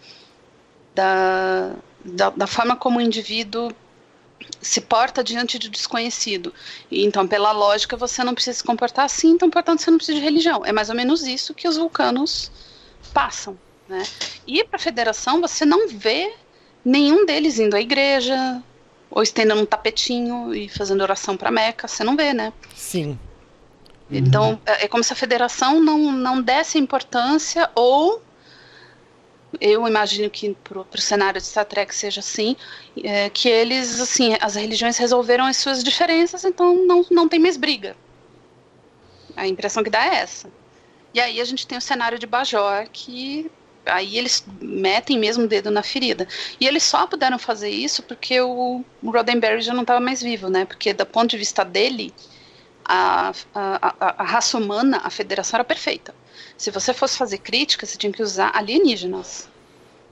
da, da, da forma como o indivíduo se porta diante do desconhecido. Então, pela lógica, você não precisa se comportar assim, então, portanto, você não precisa de religião. É mais ou menos isso que os vulcanos passam. Né? E para a federação, você não vê nenhum deles indo à igreja, ou estendendo um tapetinho e fazendo oração para Meca, você não vê, né? Sim. Então, uhum. é, é como se a federação não, não desse importância, ou eu imagino que para o cenário de Star Trek seja assim, é, que eles, assim, as religiões resolveram as suas diferenças, então não, não tem mais briga. A impressão que dá é essa. E aí a gente tem o cenário de Bajor, que aí eles metem mesmo o dedo na ferida. E eles só puderam fazer isso porque o Roddenberry já não estava mais vivo, né? Porque do ponto de vista dele, a, a, a, a, raça humana, a federação era perfeita. Se você fosse fazer crítica, você tinha que usar alienígenas.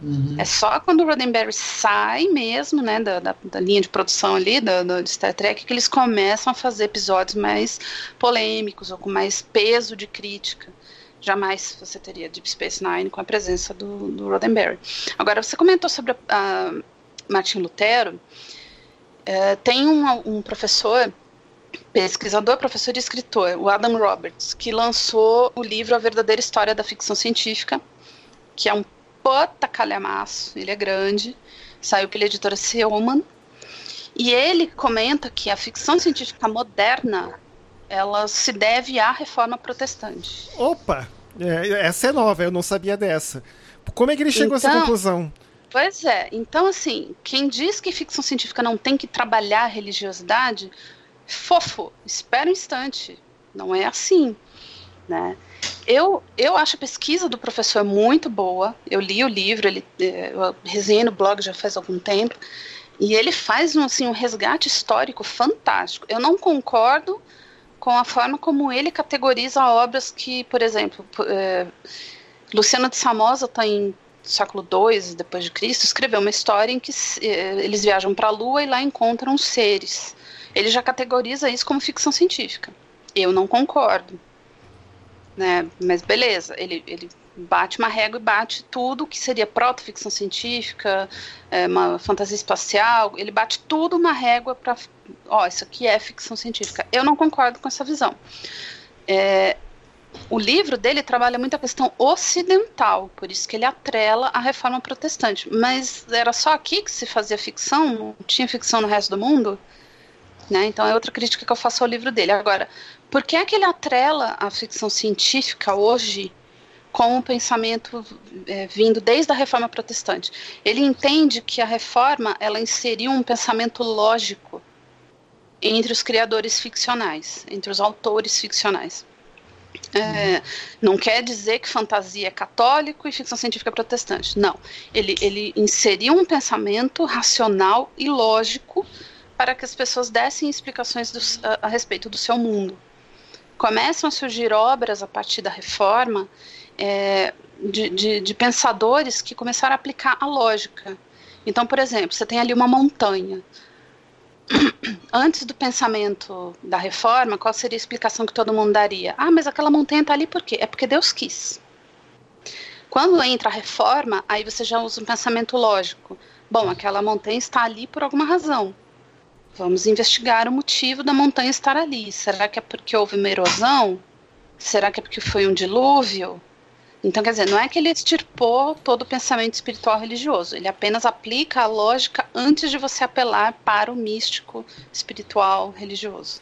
Uhum. É só quando o Roddenberry sai mesmo, né, da, da, da linha de produção ali, da, do Star Trek, que eles começam a fazer episódios mais polêmicos ou com mais peso de crítica. Jamais você teria Deep Space Nine com a presença do, do Roddenberry. Agora, você comentou sobre a, a Martin Lutero. É, tem um, um professor pesquisador, professor e escritor, o Adam Roberts, que lançou o livro A Verdadeira História da Ficção Científica, que é um puta calhamaço, ele é grande, saiu pela editora Seoman, e ele comenta que a ficção científica moderna ela se deve à reforma protestante. Opa! É, essa é nova, eu não sabia dessa. Como é que ele chegou então, a essa então, conclusão? Pois é, então assim, quem diz que ficção científica não tem que trabalhar a religiosidade, fofo, espera um instante. Não é assim, né? Eu, eu acho a pesquisa do professor muito boa. Eu li o livro, ele, é, eu resenhei no blog já faz algum tempo. E ele faz um, assim, um resgate histórico fantástico. Eu não concordo com a forma como ele categoriza obras que, por exemplo, é, Luciano de Samosa está em século II depois de Cristo, escreveu uma história em que é, eles viajam para a Lua e lá encontram seres. Ele já categoriza isso como ficção científica. Eu não concordo. Né? Mas beleza, ele, ele bate uma régua e bate tudo que seria proto-ficção científica, é, uma fantasia espacial, ele bate tudo uma régua para. Ó, isso aqui é ficção científica. Eu não concordo com essa visão. É, o livro dele trabalha muito a questão ocidental, por isso que ele atrela a reforma protestante. Mas era só aqui que se fazia ficção? Não tinha ficção no resto do mundo? Né? Então é outra crítica que eu faço ao livro dele. Agora, por que é que ele atrela a ficção científica hoje com o pensamento é, vindo desde a reforma protestante? Ele entende que a reforma ela inseriu um pensamento lógico entre os criadores ficcionais, entre os autores ficcionais. É, não quer dizer que fantasia é católico e ficção científica é protestante. Não. Ele, ele inseriu um pensamento racional e lógico para que as pessoas dessem explicações do, a, a, respeito do seu mundo. Começam a surgir obras a partir da reforma é, de, de, de pensadores que começaram a aplicar a lógica. Então, por exemplo, você tem ali uma montanha. Antes do pensamento da reforma, qual seria a explicação que todo mundo daria? Ah, mas aquela montanha está ali por quê? É porque Deus quis. Quando entra a reforma, aí você já usa um pensamento lógico. Bom, aquela montanha está ali por alguma razão. Vamos investigar o motivo da montanha estar ali. Será que é porque houve uma erosão? Será que é porque foi um dilúvio? Então, quer dizer, não é que ele extirpou todo o pensamento espiritual religioso, ele apenas aplica a lógica antes de você apelar para o místico espiritual religioso.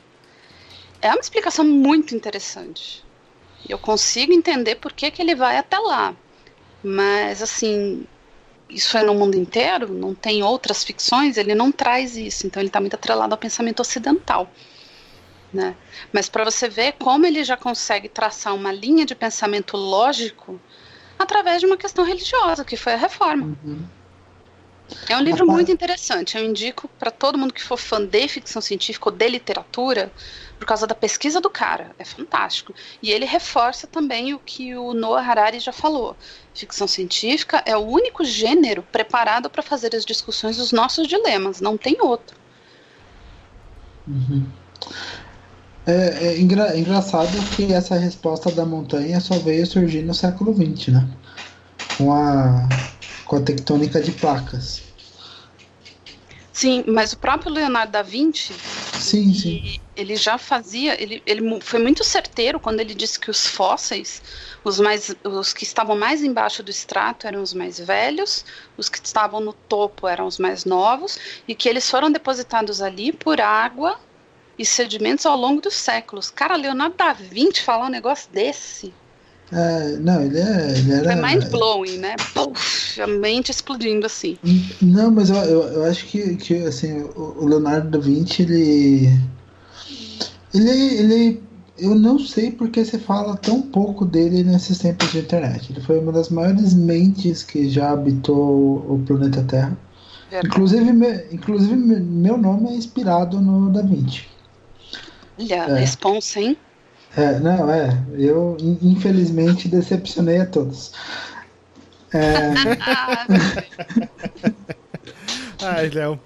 É uma explicação muito interessante. Eu consigo entender por que, que ele vai até lá. Mas, assim, isso é no mundo inteiro, não tem outras ficções, ele não traz isso. Então ele está muito atrelado ao pensamento ocidental. Né? Mas para você ver como ele já consegue traçar uma linha de pensamento lógico através de uma questão religiosa, que foi a reforma. Uhum. É um livro muito interessante. Eu indico para todo mundo que for fã de ficção científica ou de literatura, por causa da pesquisa do cara. É fantástico. E ele reforça também o que o Noah Harari já falou. Ficção científica é o único gênero preparado para fazer as discussões dos nossos dilemas. Não tem outro. Uhum. É, é, engra, é engraçado que essa resposta da montanha só veio surgir no século XX, né? Com a, com a tectônica de placas. Sim, mas o próprio Leonardo da Vinci, sim, ele, sim. ele já fazia, ele, ele foi muito certeiro quando ele disse que os fósseis, os, mais, os que estavam mais embaixo do extrato eram os mais velhos, os que estavam no topo eram os mais novos, e que eles foram depositados ali por água e sedimentos ao longo dos séculos. Cara, Leonardo da Vinci falar um negócio desse. É, não, ele, é, ele era. Foi mind blowing, né? Puf, a mente explodindo assim. Não, mas eu, eu, eu acho que, que assim, o Leonardo da Vinci, ele. Ele, ele, eu não sei porque você fala tão pouco dele nesses tempos de internet. Ele foi uma das maiores mentes que já habitou o planeta Terra. Inclusive, me, inclusive, meu nome é inspirado no Da Vinci. Olha, é. responsa, hein? É, não, é. Eu, infelizmente, decepcionei a todos. É... Ai, Léo.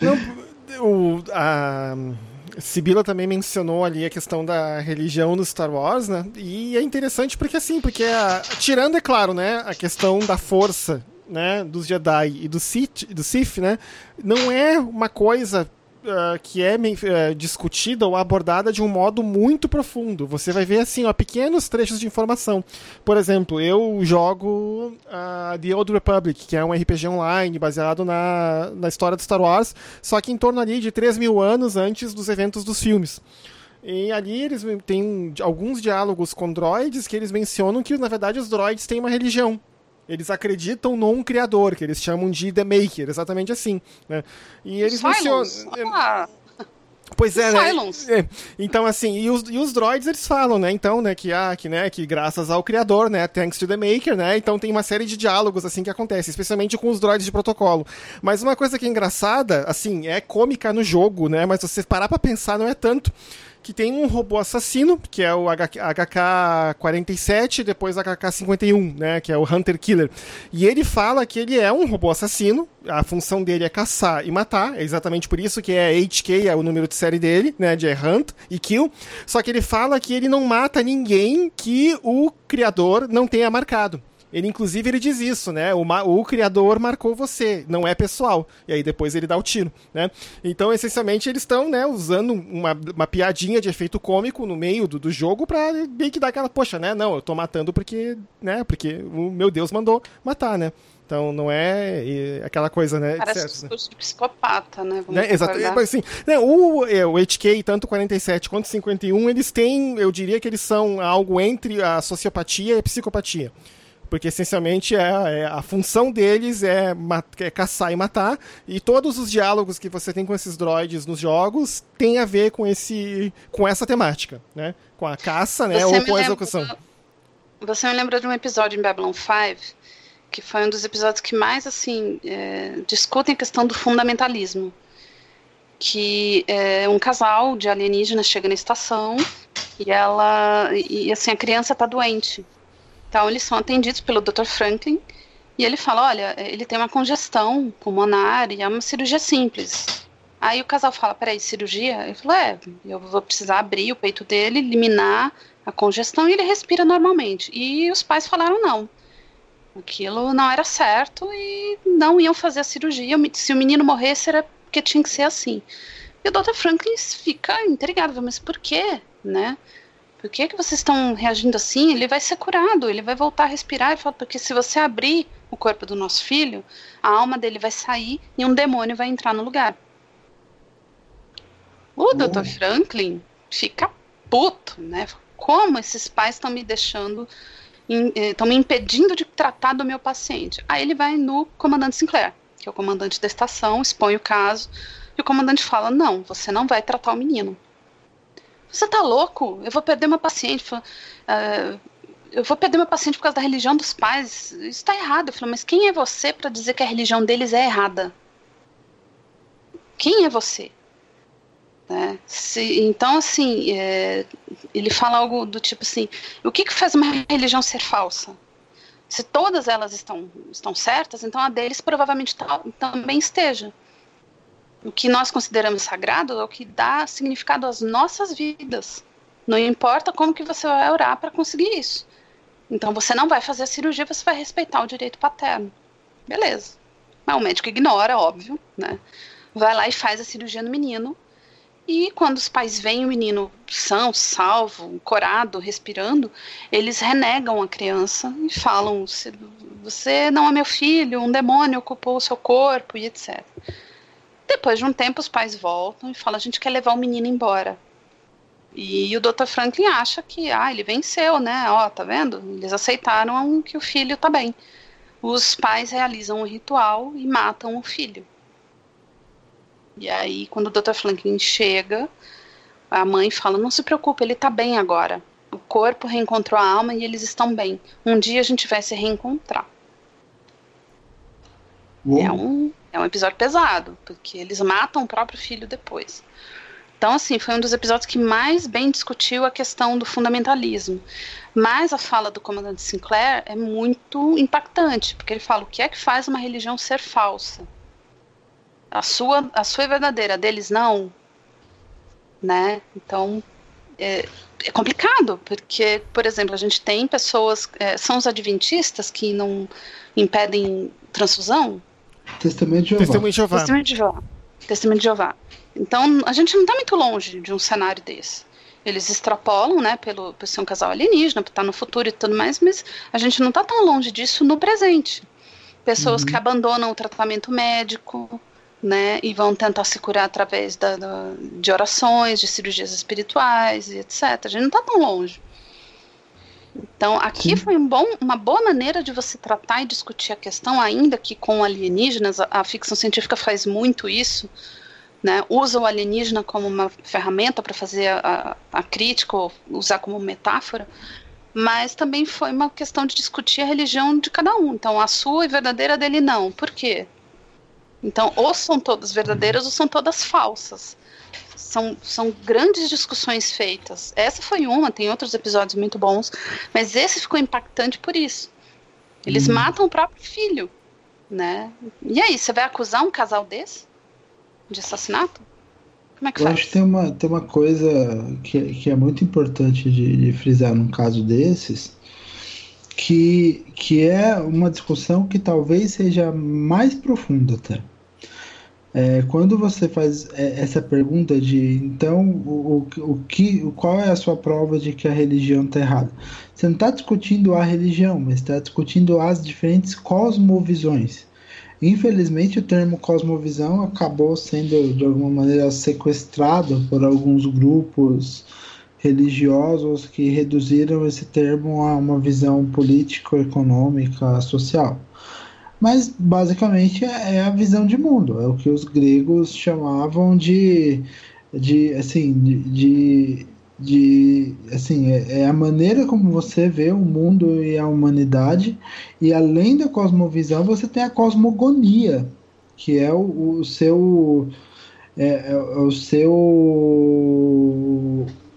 Não, o, a Sibila também mencionou ali a questão da religião no Star Wars, né? E é interessante porque assim, porque a, tirando, é claro, né, a questão da força né, dos Jedi e do Sith, do Sith, né, não é uma coisa uh, que é uh, discutida ou abordada de um modo muito profundo. Você vai ver assim, ó, pequenos trechos de informação. Por exemplo, eu jogo uh, The Old Republic, que é um RPG online baseado na, na história do Star Wars, só que em torno ali de 3 mil anos antes dos eventos dos filmes. E ali eles têm alguns diálogos com droids que eles mencionam que, na verdade, os droids têm uma religião. Eles acreditam num criador, que eles chamam de The Maker, exatamente assim. Né? E eles mencionam. Ah. Pois é, né? É. Então, assim, e os, e os droids eles falam, né? Então, né, que, ah, que, né, que graças ao criador, né? Thanks to the maker, né? Então tem uma série de diálogos, assim, que acontece, especialmente com os droids de protocolo. Mas uma coisa que é engraçada, assim, é cômica no jogo, né? Mas se você parar pra pensar, não é tanto que tem um robô assassino, que é o HK-47, depois HK-51, né, que é o Hunter Killer. E ele fala que ele é um robô assassino, a função dele é caçar e matar, é exatamente por isso que é HK, é o número de série dele, né, de Hunt e Kill. Só que ele fala que ele não mata ninguém que o criador não tenha marcado. Ele, inclusive, ele diz isso, né? O, o, criador marcou você, não é pessoal. E aí depois ele dá o tiro, né? Então, essencialmente, eles estão, né, usando uma, uma piadinha de efeito cômico no meio do, do jogo pra meio que dar aquela, poxa, né? Não, eu tô matando porque, né? Porque o meu Deus mandou matar, né? Então não é aquela coisa, né? Parece certo, discurso né? de psicopata, né? Vamos né? Exato. Assim, né, o, é, o HK, tanto 47 quanto 51, eles têm, eu diria que eles são algo entre a sociopatia e a psicopatia. Porque essencialmente é, é, a função deles é, é, caçar e matar. E todos os diálogos que você tem com esses droids nos jogos tem a ver com, esse, com essa temática, né? Com a caça, né? Você ou com a execução. Lembra, você me lembrou de um episódio em Babylon 5 que foi um dos episódios que mais assim é, discutem a questão do fundamentalismo. Que é, um casal de alienígenas chega na estação e ela e assim a criança está doente então, eles são atendidos pelo Dr. Franklin e ele fala: olha, ele tem uma congestão pulmonar e é uma cirurgia simples. Aí o casal fala: peraí, cirurgia? Ele falou: é, eu vou precisar abrir o peito dele, eliminar a congestão e ele respira normalmente. E os pais falaram: não. Aquilo não era certo e não iam fazer a cirurgia. Se o menino morresse, era porque tinha que ser assim. E o Dr. Franklin fica intrigado, mas por quê? Né? Por que, que vocês estão reagindo assim? Ele vai ser curado, ele vai voltar a respirar. Ele fala, porque se você abrir o corpo do nosso filho, a alma dele vai sair e um demônio vai entrar no lugar. O oh. Dr. fica puto, né? Como esses pais estão me deixando, estão eh, me impedindo de tratar do meu paciente? Aí ele vai no comandante Sinclair, que é o comandante da estação, expõe o caso, e o comandante fala: Não, você não vai tratar o menino. Você tá louco? Eu vou perder meu paciente. Uh, eu vou perder meu paciente por causa da religião dos pais. Isso tá errado. Eu falei, mas quem é você para dizer que a religião deles é errada? Quem é você? Né? Se, então, assim, é, ele fala algo do tipo assim: o que, que faz uma religião ser falsa? Se todas elas estão, estão certas, então a deles provavelmente tá, também esteja o que nós consideramos sagrado é o que dá significado às nossas vidas. Não importa como que você vai orar para conseguir isso. Então você não vai fazer a cirurgia, você vai respeitar o direito paterno. Beleza. Mas o médico ignora, óbvio, né? Vai lá e faz a cirurgia no menino. E quando os pais veem o menino são, salvo, corado, respirando, eles renegam a criança e falam: você não é meu filho, um demônio ocupou o seu corpo e etc. Depois de um tempo, os pais voltam e falam: a gente quer levar o menino embora. E o Dr. Franklin acha que, ah, ele venceu, né? Ó, tá vendo? Eles aceitaram que o filho tá bem. Os pais realizam um ritual e matam o filho. E aí, quando o Dr. Franklin chega, A mãe fala: não se preocupe, ele está bem agora. O corpo reencontrou a alma e eles estão bem. Um dia a gente vai se reencontrar. É um, é um episódio pesado, porque eles matam o próprio filho depois. Então, assim, foi um dos episódios que mais bem discutiu a questão do fundamentalismo. Mas a fala do comandante Sinclair é muito impactante, porque ele fala o que é que faz uma religião ser falsa. A sua, a sua é verdadeira, a deles não. Né? Então, é, é complicado, porque, por exemplo, a gente tem pessoas, é, são os adventistas que não impedem transfusão, Testamento de Jeová. Testemunho de Jeová. Testamento de Jeová. Testamento de Jeová. Então, a gente não está muito longe de um cenário desse. Eles extrapolam, né, pelo, por ser um casal alienígena, por estar no futuro e tudo mais, mas a gente não está tão longe disso no presente. Pessoas uhum. que abandonam o tratamento médico, né, e vão tentar se curar através da, da, de orações, de cirurgias espirituais e etc. A gente não está tão longe. Então, aqui Sim. foi um bom, uma boa maneira de você tratar e discutir a questão, ainda que com alienígenas, a, a ficção científica faz muito isso, né? usa o alienígena como uma ferramenta para fazer a, a, crítica, ou usar como metáfora, mas também foi uma questão de discutir a religião de cada um. Então, a sua e verdadeira dele não. Por quê? Então, ou são todas verdadeiras ou são todas falsas são, são grandes discussões feitas. Essa foi uma, tem outros episódios muito bons, mas esse ficou impactante por isso. Eles hum. matam o próprio filho, né? E aí, você vai acusar um casal desse de assassinato? Como é que Eu faz? acho que tem uma, tem uma coisa que, que é muito importante de, de frisar num caso desses, que, que é uma discussão que talvez seja mais profunda até. É, quando você faz é, essa pergunta de então o, o, o que qual é a sua prova de que a religião está errada? Você não está discutindo a religião mas está discutindo as diferentes cosmovisões. Infelizmente o termo cosmovisão acabou sendo de alguma maneira sequestrado por alguns grupos religiosos que reduziram esse termo a uma visão político econômica social mas basicamente é, é a visão de mundo, é o que os gregos chamavam de, de assim, de, de, assim, é, é, a maneira como você vê o mundo e a humanidade, e além da cosmovisão você tem a cosmogonia, que é o, o seu é, é, o seu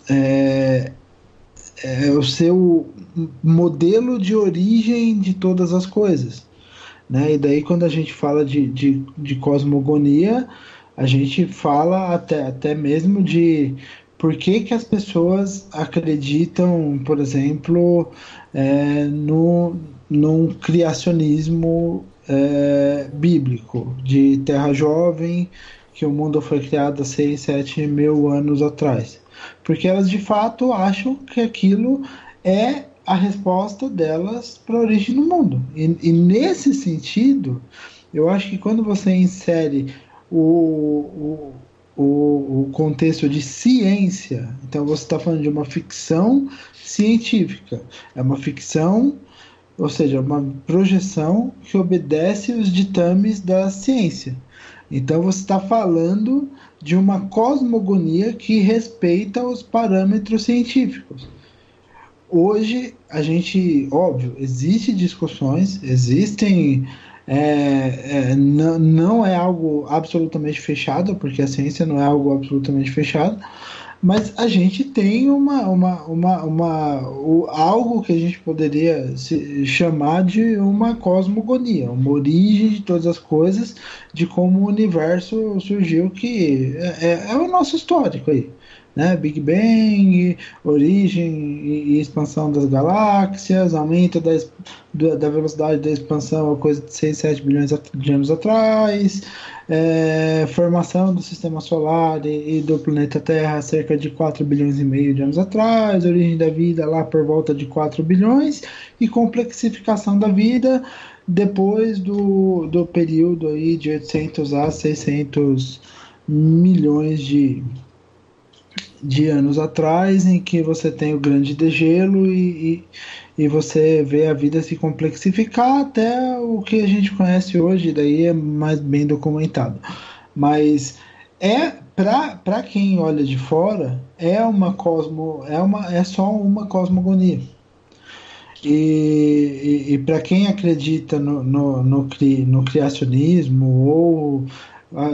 é, é o seu modelo de origem de todas as coisas. Né? E daí, quando a gente fala de, de, de cosmogonia, a gente fala até, até mesmo de por que, que as pessoas acreditam, por exemplo, é, no, num criacionismo é, bíblico, de terra jovem, que o mundo foi criado há 6, 7 mil anos atrás. Porque elas de fato acham que aquilo é a resposta delas para a origem do mundo. E, e, nesse sentido, eu acho que quando você insere o, o, o, o contexto de ciência, então você está falando de uma ficção científica, é uma ficção, ou seja, uma projeção que obedece os ditames da ciência. Então você está falando de uma cosmogonia que respeita os parâmetros científicos hoje a gente, óbvio, existe discussões, existem. É, é, não é algo absolutamente fechado, porque a ciência não é algo absolutamente fechado, mas a gente tem uma, uma, uma, uma o, algo que a gente poderia chamar de uma cosmogonia, uma origem de todas as coisas, de como o universo surgiu, que é, é, é o nosso histórico aí né? Big Bang, origem e expansão das galáxias, aumento da, da velocidade da expansão a coisa de 6, 7 bilhões de anos atrás, é, formação do sistema solar e, e, do planeta Terra cerca de 4 bilhões e meio de anos atrás, origem da vida lá por volta de 4 bilhões e complexificação da vida depois do, do período aí de 800 a 600 milhões de de anos atrás, em que você tem o grande degelo e, e, e, você vê a vida se complexificar até o que a gente conhece hoje, daí é mais bem documentado. Mas é para quem olha de fora, é uma cosmo, é uma é só uma cosmogonia. E, e, e para quem acredita no, no, no, cri, no criacionismo ou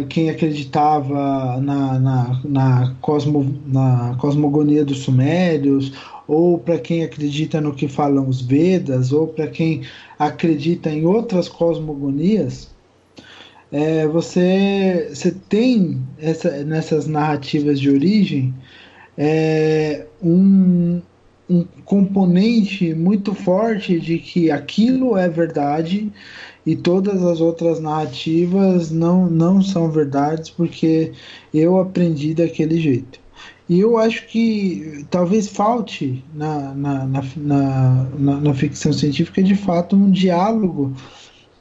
quem acreditava na, na, na, cosmo, na cosmogonia dos sumérios, ou para quem acredita no que falam os Vedas, ou para quem acredita em outras cosmogonias, é, você, você tem essa, nessas narrativas de origem é, um, um componente muito forte de que aquilo é verdade e todas as outras narrativas não, não são verdades porque eu aprendi daquele jeito. E eu acho que talvez falte na, na, na, na, na ficção científica de fato um diálogo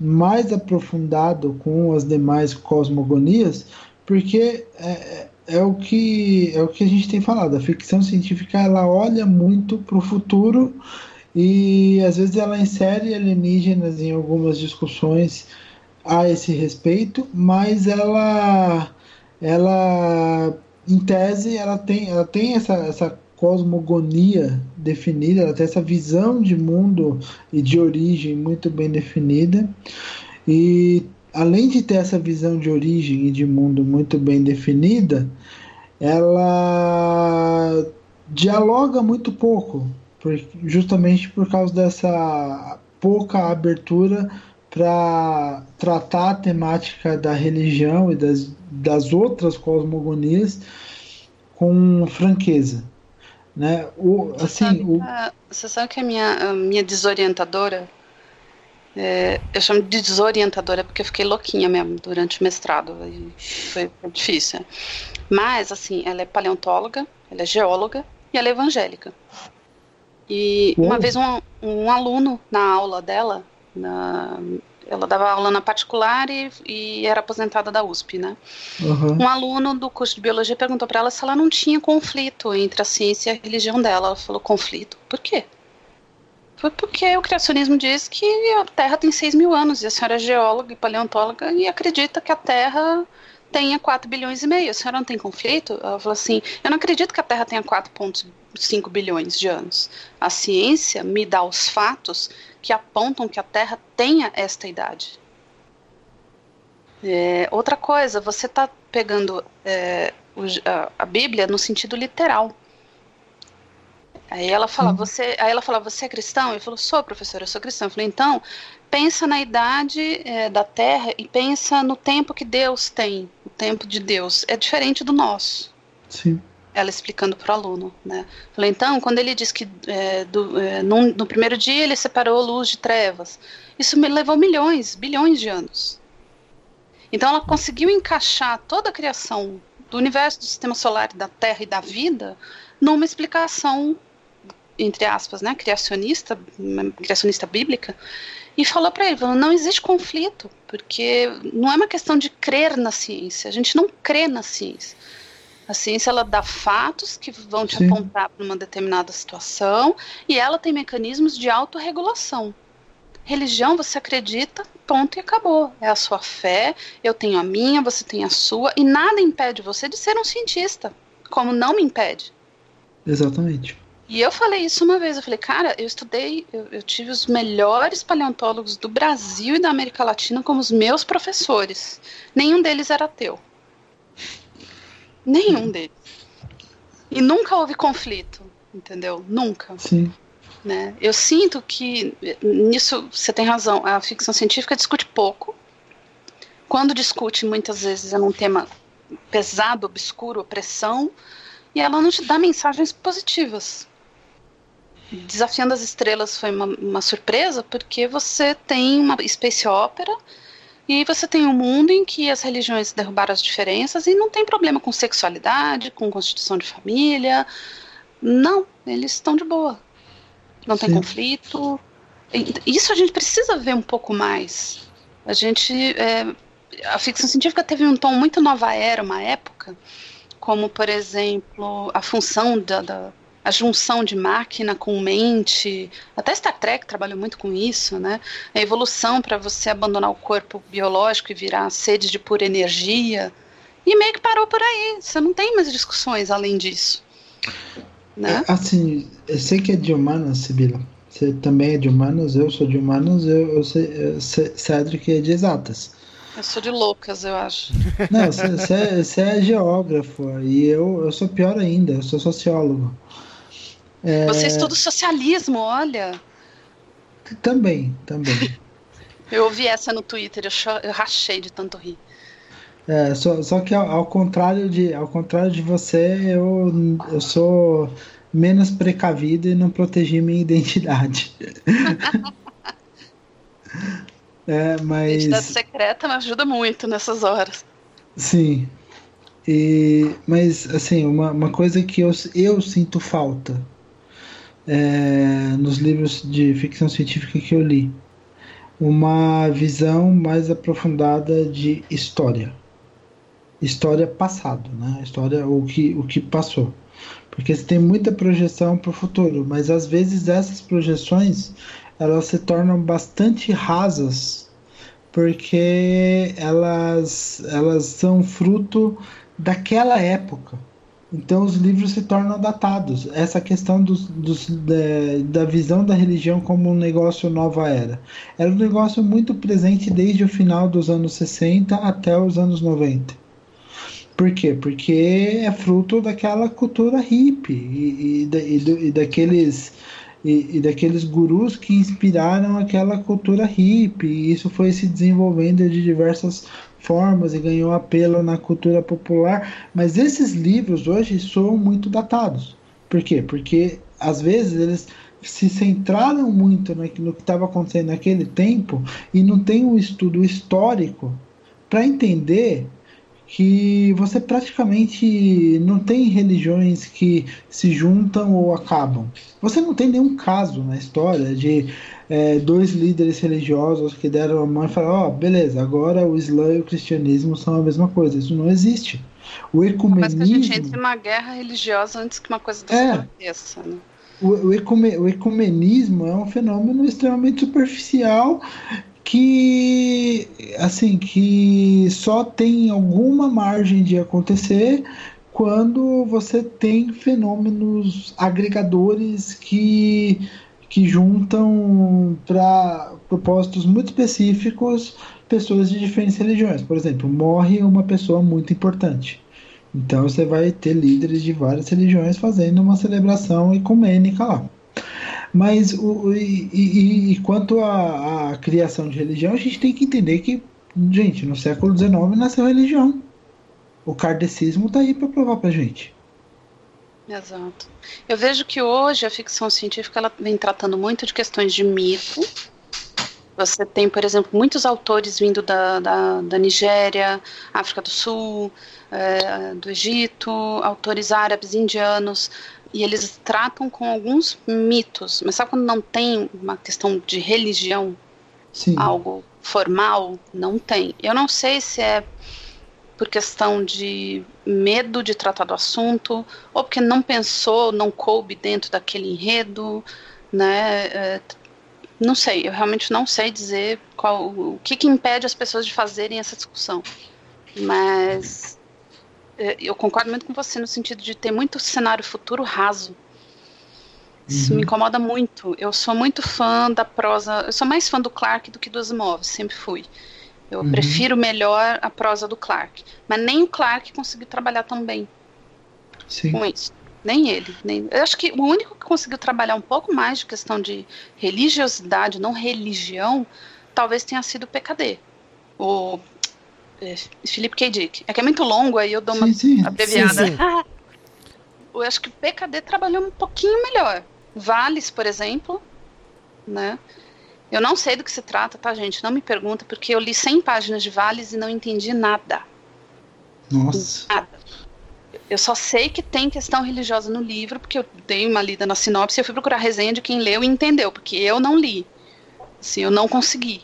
mais aprofundado com as demais cosmogonias, porque é, é, o que é o que a gente tem falado. A ficção científica ela olha muito para o futuro e às vezes ela insere alienígenas em algumas discussões a esse respeito, mas ela ela em tese ela tem ela tem essa, essa cosmogonia definida, ela tem essa visão de mundo e de origem muito bem definida. E além de ter essa visão de origem e de mundo muito bem definida, ela dialoga muito pouco, justamente por causa dessa pouca abertura para tratar a temática da religião e das, das outras cosmogonias com franqueza. Né? O, assim, você, sabe, o... você sabe que a minha, a minha desorientadora, é, eu chamo de desorientadora porque eu fiquei louquinha mesmo durante o mestrado, foi, foi difícil. Mas, assim, ela é paleontóloga, ela é geóloga e ela é evangélica. E uma vez um, um aluno na aula dela, na, ela dava aula na particular e, e era aposentada da USP, né? Uhum. Um aluno do curso de biologia perguntou para ela se ela não tinha conflito entre a ciência e a religião dela. Ela falou: conflito? Por quê? Foi porque o criacionismo diz que a Terra tem 6 mil anos e a senhora é geóloga e paleontóloga e acredita que a Terra tenha 4 bilhões e meio. A senhora não tem conflito? Ela falou assim: eu não acredito que a Terra tenha 4,5 bilhões de anos. A ciência me dá os fatos que apontam que a Terra tenha esta idade. É, outra coisa, você está pegando é, o, a, a, Bíblia no sentido literal. Aí ela fala, uhum. você, aí ela fala, você é cristão? Eu falo, sou professora, eu sou cristão. Eu falei, então pensa na idade é, da Terra e pensa no tempo que Deus tem, o tempo de Deus é diferente do nosso. Sim ela explicando para o aluno, né? Falei, então, quando ele diz que é, do, é, no, no primeiro dia ele separou luz de trevas, isso me levou milhões, bilhões de anos. Então ela conseguiu encaixar toda a criação do universo, do sistema solar, da Terra e da vida numa explicação entre aspas, né, criacionista, criacionista bíblica, e falou para ele, falou, não existe conflito, porque não é uma questão de crer na ciência, a gente não crê na ciência. A ciência ela dá fatos que vão te Sim. apontar para uma determinada situação e ela tem mecanismos de autorregulação. Religião você acredita, ponto e acabou. É a sua fé, eu tenho a minha, você tem a sua, e nada impede você de ser um cientista, como não me impede. Exatamente. E eu falei isso uma vez, eu falei, cara, eu estudei, eu, eu tive os melhores paleontólogos do Brasil e da América Latina como os meus professores. Nenhum deles era ateu. Nenhum deles. E nunca houve conflito, entendeu? Nunca. Sim. Né? Eu sinto que nisso você tem razão. A ficção científica discute pouco. Quando discute, muitas vezes é num tema pesado, obscuro, opressão, e ela não te dá mensagens positivas. Desafiando as Estrelas foi uma, uma surpresa porque você tem uma space opera e você tem um mundo em que as religiões derrubaram as diferenças e não tem problema com sexualidade, com constituição de família. Não, eles estão de boa. Não Sim. tem conflito. Isso a gente precisa ver um pouco mais. A gente. É, a ficção científica teve um tom muito nova era, uma época, como, por exemplo, a função da, da a junção de máquina com mente. Até Star Trek trabalhou muito com isso, né? A evolução para você abandonar o corpo biológico e virar sede de pura energia. E meio que parou por aí. Você não tem mais discussões além disso. Né? É, assim, eu sei que é de humanas, Sibila. Você também é de humanas, eu sou de humanas, eu, eu sei, eu, Cedric é de exatas. Eu sou de loucas, eu acho. Não, você é, é geógrafo e eu, eu sou pior ainda, eu sou sociólogo. É... Você estuda socialismo, olha. Também, também. eu ouvi essa no Twitter, eu, eu rachei de tanto rir. É, só, só que ao, ao, contrário de, ao contrário de você, eu, eu sou menos precavido e não protegi minha identidade. é, mas... Identidade secreta me ajuda muito nessas horas. Sim. E, mas, assim, uma, uma coisa que eu, eu sinto falta é, nos livros de ficção científica que eu li, uma visão mais aprofundada de história. História passado, né? História, o que, o que passou porque você tem muita projeção para o futuro, mas às vezes essas projeções elas se tornam bastante rasas, porque elas, elas são fruto daquela época. Então os livros se tornam datados. Essa questão dos, dos, da, da visão da religião como um negócio nova era. Era um negócio muito presente desde o final dos anos 60 até os anos 90. Por quê? Porque é fruto daquela cultura hippie e, e, e, e daqueles e, daqueles gurus que inspiraram aquela cultura hippie. E isso foi se desenvolvendo de diversas formas e ganhou apelo na cultura popular. Mas esses livros hoje são muito datados. Por quê? Porque às vezes eles se centraram muito no que estava acontecendo naquele tempo e não tem um estudo histórico para entender que você praticamente não tem religiões que se juntam ou acabam. Você não tem nenhum caso na história de é, dois líderes religiosos que deram a mão e falaram: Ó, oh, beleza, agora o Islã e o cristianismo são a mesma coisa. Isso não existe. O ecumenismo. Mas que a gente entre uma guerra religiosa antes que uma coisa dessa é. aconteça. Né? O, o, ecume, o ecumenismo é um fenômeno extremamente superficial que assim que só tem alguma margem de acontecer quando você tem fenômenos agregadores que que juntam para propósitos muito específicos pessoas de diferentes religiões. Por exemplo, morre uma pessoa muito importante. Então você vai ter líderes de várias religiões fazendo uma celebração ecumênica lá. Mas o, e, e, e quanto à criação de religião, a gente tem que entender que, gente, no século XIX nasceu religião. O kardecismo está aí para provar para gente. Exato. Eu vejo que hoje a ficção científica ela vem tratando muito de questões de mito. Você tem, por exemplo, muitos autores vindo da, da, da Nigéria, África do Sul, é, do Egito, autores árabes, indianos, e eles tratam com alguns mitos, mas sabe quando não tem uma questão de religião, Sim. algo formal? Não tem. Eu não sei se é por questão de medo de tratar do assunto, ou porque não pensou, não coube dentro daquele enredo, né? É, não sei, eu realmente não sei dizer qual, o que, que impede as pessoas de fazerem essa discussão. Mas é, eu concordo muito com você no sentido de ter muito cenário futuro raso. Isso uhum. me incomoda muito. Eu sou muito fã da prosa. Eu sou mais fã do Clark do que do Asimov, sempre fui. Eu uhum. prefiro melhor a prosa do Clark. Mas nem o Clark conseguiu trabalhar tão bem Sim. com isso. Nem ele. Nem... Eu acho que o único que conseguiu trabalhar um pouco mais de questão de religiosidade, não religião, talvez tenha sido o PKD. O é, Felipe K. Dick. É que é muito longo, aí eu dou uma sim, sim, abreviada. Sim, eu acho que o PKD trabalhou um pouquinho melhor. Vales, por exemplo, né? Eu não sei do que se trata, tá, gente? Não me pergunta, porque eu li 100 páginas de Vales e não entendi nada. Nossa. Nada. Eu só sei que tem questão religiosa no livro, porque eu dei uma lida na sinopse e eu fui procurar resenha de quem leu e entendeu, porque eu não li. Assim, eu não consegui.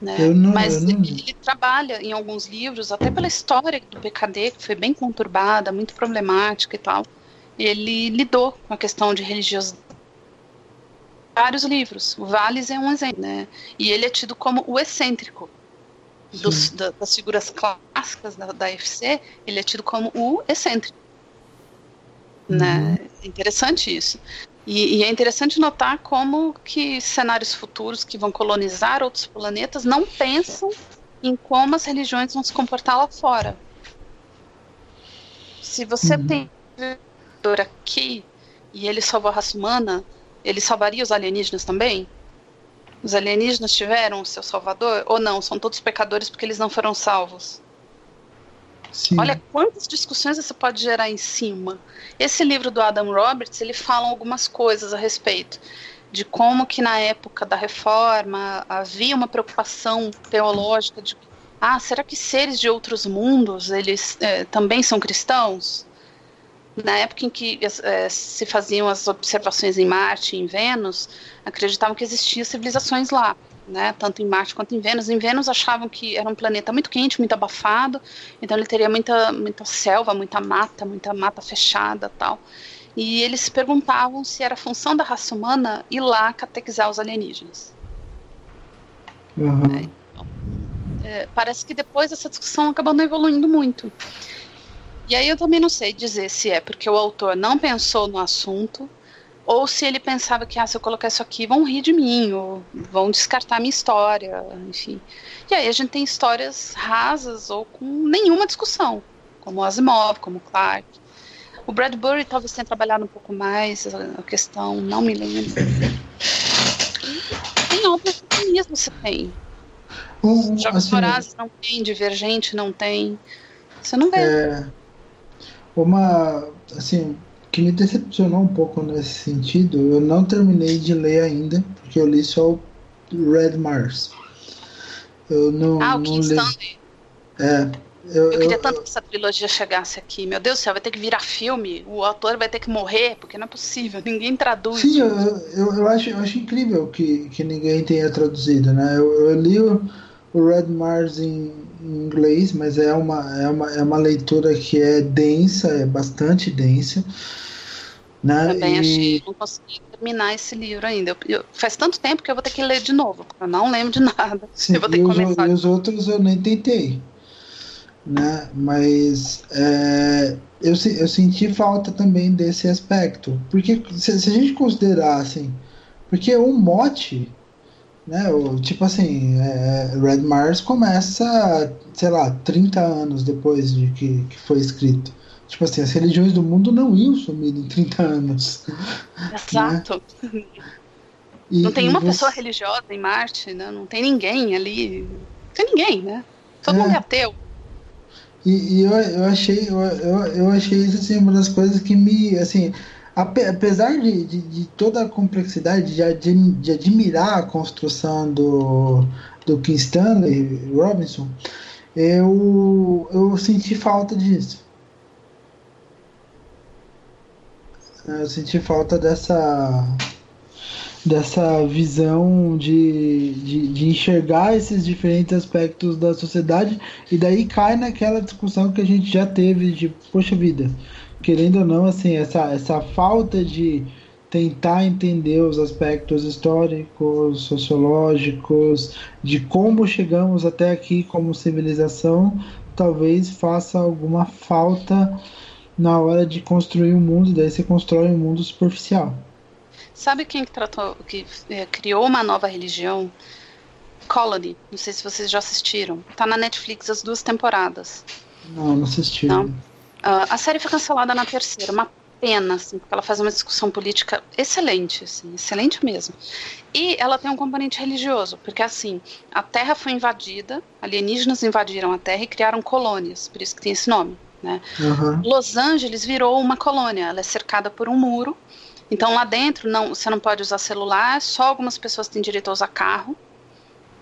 Né? Não, Mas não... ele trabalha em alguns livros, até pela história do PKD, que foi bem conturbada, muito problemática e tal. Ele lidou com a questão de religiosidade vários livros. O Valles é um exemplo, né? E ele é tido como o excêntrico. dos, da, das figuras clássicas da, da UFC, ele é tido como o excêntrico. Né? Uhum. Né? Interessante isso. E, e, é interessante notar como que cenários futuros que vão colonizar outros planetas não pensam em como as religiões vão se comportar lá fora. Se você uhum. tem aqui e ele salvou a raça humana, ele salvaria os alienígenas também? Os alienígenas tiveram o seu salvador? Ou não? São todos pecadores porque eles não foram salvos? Sim. Olha quantas discussões você pode gerar em cima. Esse livro do Adam Roberts, ele fala algumas coisas a respeito de como que na época da reforma havia uma preocupação teológica de ah, será que seres de outros mundos eles é, também são cristãos? Na época em que é, se faziam as observações em Marte e em Vênus, acreditavam que existiam civilizações lá né, tanto em Marte quanto em Vênus. Em Vênus achavam que era um planeta muito quente, muito abafado, então ele teria muita, muita selva, muita mata, muita mata fechada tal. E eles se perguntavam se era função da raça humana ir lá catequizar os alienígenas. Uhum. É, então, é, parece que depois essa discussão acabou não evoluindo muito. E aí eu também não sei dizer se é porque o autor não pensou no assunto, ou se ele pensava que, ah, se eu colocar isso aqui, vão rir de mim, ou vão descartar minha história, enfim. E aí a gente tem histórias rasas ou com nenhuma discussão, como Asimov, como Clark. O Bradbury talvez tenha trabalhado um pouco mais a questão, não me lembro. tem obras mesmo você tem. Um, Jogos assim, Vorazes não tem, Divergente não tem. Você não vê. É, uma, assim, que me decepcionou um pouco nesse sentido, eu não terminei de ler ainda, porque eu li só o Red Mars. Eu não, ah, o não li. É. Eu, eu queria eu, tanto que essa trilogia chegasse aqui. Meu Deus do céu, vai ter que virar filme, o autor vai ter que morrer, porque não é possível, ninguém traduz. Sim, eu, eu, acho, eu acho incrível que, que ninguém tenha traduzido, né? Eu, eu li o, o Red Mars em, em inglês, mas é uma, é, uma, é uma leitura que é densa, é bastante densa. Né? Também e... achei, não consegui terminar esse livro ainda. Eu, eu, faz tanto tempo que eu vou ter que ler de novo, eu não lembro de nada. Sim, eu vou ter que começar. E os outros eu nem tentei. Né? Mas é, eu, eu senti falta também desse aspecto. Porque se, se a gente considerar assim, porque o mote né, o, tipo assim, é, Red Mars começa, sei lá, 30 anos depois de que, que foi escrito. Tipo assim, as religiões do mundo não iam sumir em 30 anos. Exato. Né? E, não tem uma você... pessoa religiosa em Marte, né? não tem ninguém ali. Não tem ninguém, né? Todo é. mundo é ateu. E, e eu, eu achei eu, eu, eu achei isso assim, uma das coisas que me assim apesar de, de, de, toda a complexidade de, de, admirar a construção do, do King Stanley Robinson, eu, eu senti falta disso. Eu senti falta dessa dessa visão de, de, de, enxergar esses diferentes aspectos da sociedade e daí cai naquela discussão que a gente já teve de poxa vida querendo ou não, assim, essa, essa falta de tentar entender os aspectos históricos, sociológicos, de como chegamos até aqui como civilização, talvez faça alguma falta na hora de construir um mundo, daí você constrói um mundo superficial. Sabe quem que tratou, que é, criou uma nova religião? Colony. Não sei se vocês já assistiram. Tá na Netflix as duas temporadas. Não, não assisti. Não. Uh, a série foi cancelada na terceira, uma pena, assim, porque ela faz uma discussão política excelente, assim, excelente mesmo. E ela tem um componente religioso, porque assim, a Terra foi invadida, alienígenas invadiram a Terra e criaram colônias, por isso que tem esse nome. Né? Uhum. Los Angeles virou uma colônia, ela é cercada por um muro, então lá dentro não, você não pode usar celular, só algumas pessoas têm direito a usar carro,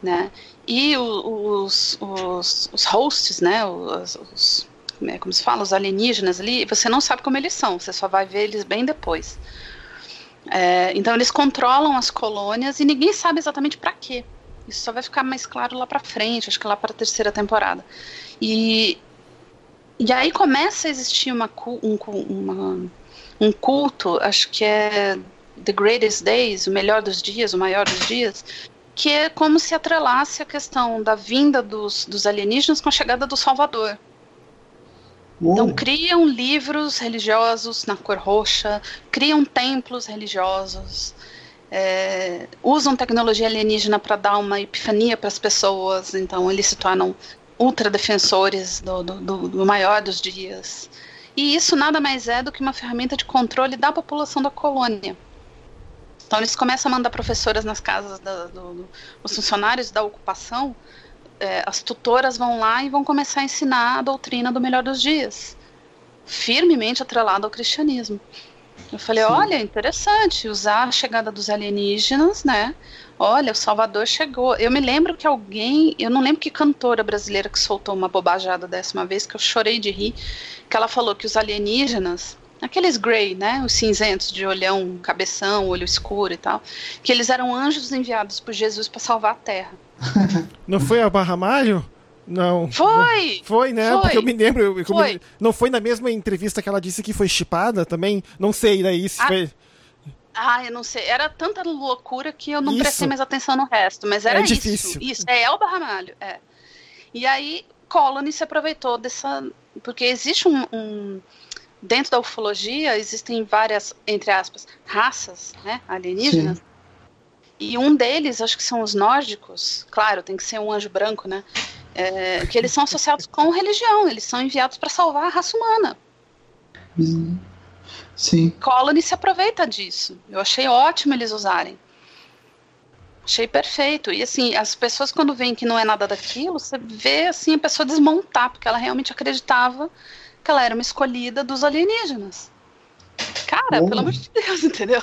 né? E os, os, os hosts, né? Os, os né, como se fala, os alienígenas ali, você não sabe como eles são, você só vai ver eles bem depois. É, então eles controlam as colônias e ninguém sabe exatamente para quê. Isso só vai ficar mais claro lá para frente, acho que lá para a terceira temporada. E, e aí começa a existir uma, um, uma, um culto, acho que é The Greatest Days, o melhor dos dias, o maior dos dias, que é como se atrelasse a questão da vinda dos, dos alienígenas com a chegada do Salvador. Uou. Então criam livros religiosos na cor roxa, criam templos religiosos, é, usam tecnologia alienígena para dar uma epifania para as pessoas, então eles se tornam ultradefensores do, do, do, do maior dos dias. E isso nada mais é do que uma ferramenta de controle da população da colônia. Então eles começam a mandar professoras nas casas da, do, do, os funcionários da ocupação, é, as tutoras vão lá e vão começar a ensinar a doutrina do melhor dos dias, firmemente atrelada ao cristianismo. Eu falei, Sim. olha, interessante usar a chegada dos alienígenas, né? Olha, o Salvador chegou. Eu me lembro que alguém, eu não lembro que cantora brasileira que soltou uma bobajada dessa uma vez que eu chorei de rir, que ela falou que os alienígenas aqueles grey, né, os cinzentos de olhão, cabeção, olho escuro e tal, que eles eram anjos enviados por Jesus para salvar a Terra. Não foi a Barra Mário? Não. Foi! Foi, né? Foi. Porque eu me lembro. Eu, foi. Me... Não foi na mesma entrevista que ela disse que foi chipada também? Não sei, daí né? isso ah, foi. Ah, eu não sei. Era tanta loucura que eu não isso. prestei mais atenção no resto. Mas era é difícil. isso. Isso, é Elba Ramalho. É. E aí, Colony se aproveitou dessa. Porque existe um, um dentro da ufologia existem várias, entre aspas, raças né, alienígenas. Sim. E um deles, acho que são os nórdicos, claro, tem que ser um anjo branco, né? É, que eles são associados com religião, eles são enviados para salvar a raça humana. Sim. Colony se aproveita disso. Eu achei ótimo eles usarem. Achei perfeito. E assim, as pessoas quando veem que não é nada daquilo, você vê assim a pessoa desmontar, porque ela realmente acreditava que ela era uma escolhida dos alienígenas. Cara, pelo amor de Deus, entendeu?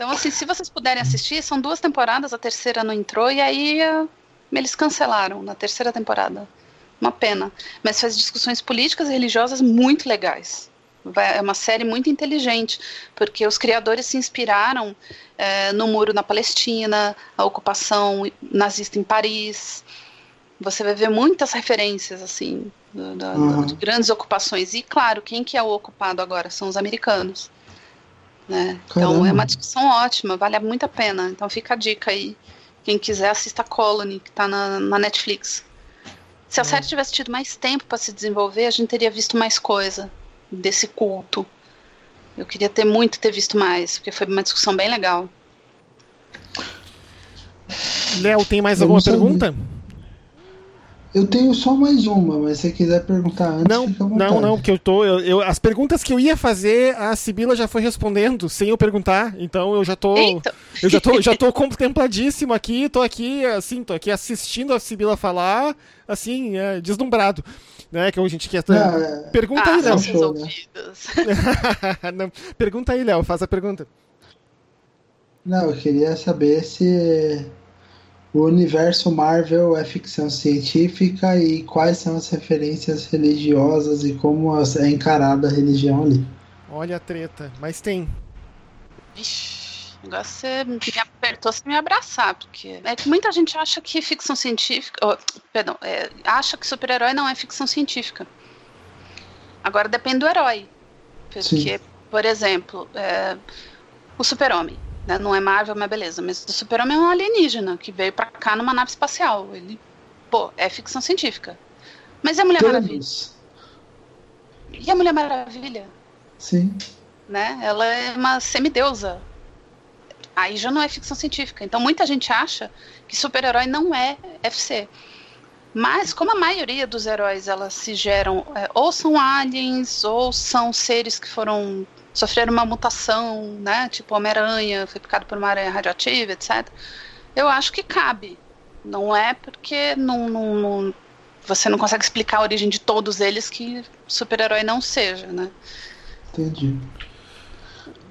Então, assim, se vocês puderem assistir, são duas temporadas, a terceira não entrou, e aí uh, eles cancelaram na terceira temporada. Uma pena. Mas faz discussões políticas e religiosas muito legais. É uma série muito inteligente, porque os criadores se inspiraram é, no muro na Palestina, a ocupação nazista em Paris. Você vai ver muitas referências, assim, da, uhum. de grandes ocupações. E, claro, quem que é o ocupado agora? São os americanos. Né? Então é uma discussão ótima, vale muito a pena. Então fica a dica aí. Quem quiser, assista Colony, que está na, na, Netflix. Se a uhum. série tivesse tido mais tempo para se desenvolver, a gente teria visto mais coisa desse culto. Eu queria ter muito ter visto mais, porque foi uma discussão bem legal. Léo, tem mais alguma pergunta? Eu tenho só mais uma, mas se você quiser perguntar antes, não, não, não, porque eu tô. Eu, eu, as perguntas que eu ia fazer, a Sibila já foi respondendo sem eu perguntar. Então eu já tô. Eita. Eu já tô, já tô contempladíssimo aqui, tô aqui, assim, tô aqui assistindo a Sibila falar, assim, é, deslumbrado. Né, que a gente quer. É... Pergunta ah, aí, Léo. Né? pergunta aí, Léo, faz a pergunta. Não, eu queria saber se o universo Marvel é ficção científica e quais são as referências religiosas e como é encarada a religião ali. Olha a treta, mas tem. Ixi, agora você me apertou sem me abraçar, porque é que muita gente acha que ficção científica. Oh, perdão, é, acha que super-herói não é ficção científica. Agora depende do herói. Porque, Sim. por exemplo, é, o super-homem né? Não é Marvel, mas beleza. Mas o Super-Homem é um alienígena que veio pra cá numa nave espacial. Ele, pô, é ficção científica. Mas a Mulher Todos. Maravilha? E a Mulher Maravilha? Sim. Né? Ela é uma semideusa. Aí já não é ficção científica. Então muita gente acha que super-herói não é FC. Mas como a maioria dos heróis elas se geram é, ou são aliens ou são seres que foram sofreram uma mutação, né? Tipo Homem-Aranha, foi picado por uma aranha radioativa, etc. Eu acho que cabe. Não é porque não, não, não, você não consegue explicar a origem de todos eles que super-herói não seja, né? Entendi.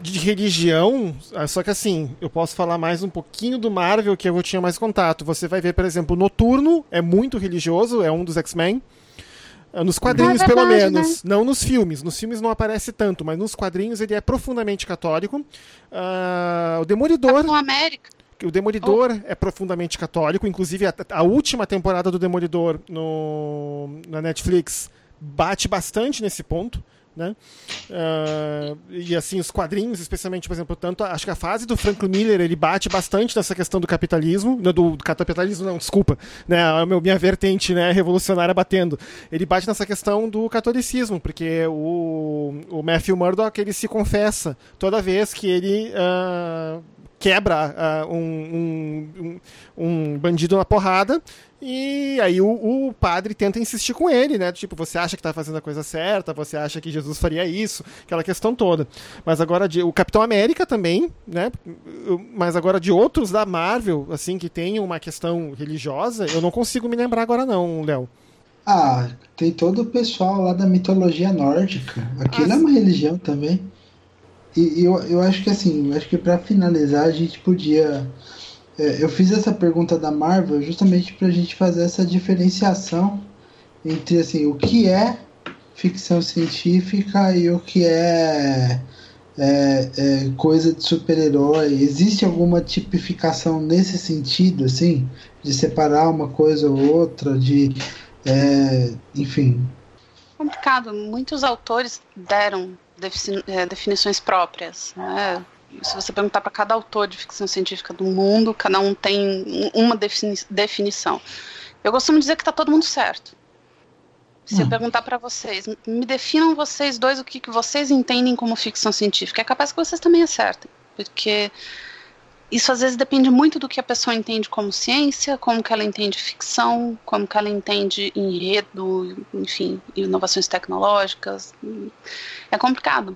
De religião, ah, só que assim, eu posso falar mais um pouquinho do Marvel que eu tinha mais contato. Você vai ver, por exemplo, Noturno é muito religioso, é um dos X-Men. Ah, nos quadrinhos, é verdade, pelo menos. Né? Não nos filmes. Nos filmes não aparece tanto, mas nos quadrinhos ele é profundamente católico. Uh, o Demolidor. Capitão América. O Demolidor oh. é profundamente católico. Inclusive, a, a, última temporada do Demolidor no, na Netflix bate bastante nesse ponto. Né? Uh, e assim, os quadrinhos, especialmente, por exemplo, tanto, acho que a fase do Franklin Miller, ele bate bastante nessa questão do capitalismo, do, do capitalismo não, desculpa, né, a minha vertente, né, revolucionária batendo. Ele bate nessa questão do catolicismo, porque o, o Matthew Murdock, ele se confessa toda vez que ele uh, quebra uh, um, um, um, bandido na porrada. E aí o, o, padre tenta insistir com ele, né? Tipo, você acha que tá fazendo a coisa certa, você acha que Jesus faria isso, aquela questão toda. Mas agora de, o Capitão América também, né? Mas agora de outros da Marvel, assim, que tem uma questão religiosa, eu não consigo me lembrar agora não, Léo. Ah, tem todo o pessoal lá da mitologia nórdica. Aquilo ah, é uma religião também. E, eu, eu acho que assim, acho que para finalizar a gente podia. É, eu fiz essa pergunta da Marvel justamente para a gente fazer essa diferenciação entre assim, o que é ficção científica e o que é, é, é coisa de super-herói. Existe alguma tipificação nesse sentido, assim, de separar uma coisa ou outra, de. É, enfim. Complicado. Muitos autores deram definições próprias. Né? Se você perguntar para cada autor de ficção científica do mundo, cada um tem uma defini definição. Eu costumo dizer que está todo mundo certo. Se hum. eu perguntar para vocês, me definam vocês dois o que, que vocês entendem como ficção científica, é capaz que vocês também acertem. Porque isso às vezes depende muito do que a pessoa entende como ciência, como que ela entende ficção, como que ela entende enredo, enfim, inovações tecnológicas. É complicado.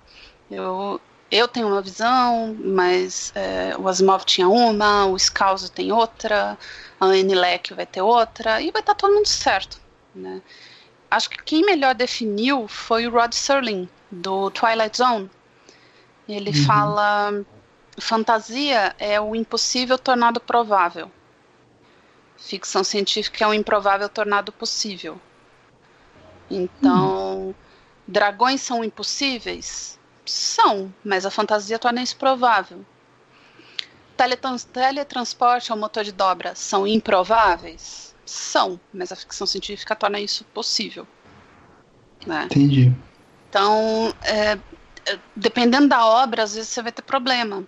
Eu, eu tenho uma visão, mas é, o Asimov tinha uma, o Scalzo tem outra, a Anne Leck vai ter outra, e vai estar todo mundo certo. Né? Acho que quem melhor definiu foi o Rod Serling, do Twilight Zone. Ele uhum. fala fantasia é o impossível tornado provável. Ficção científica é o improvável tornado possível. Então, hum. dragões são impossíveis? São, mas a fantasia torna isso provável. Teletrans teletransporte ao motor de dobra são improváveis? São, mas a ficção científica torna isso possível. Né? Entendi. Então, é, é dependendo da obra, às vezes você vai ter problema.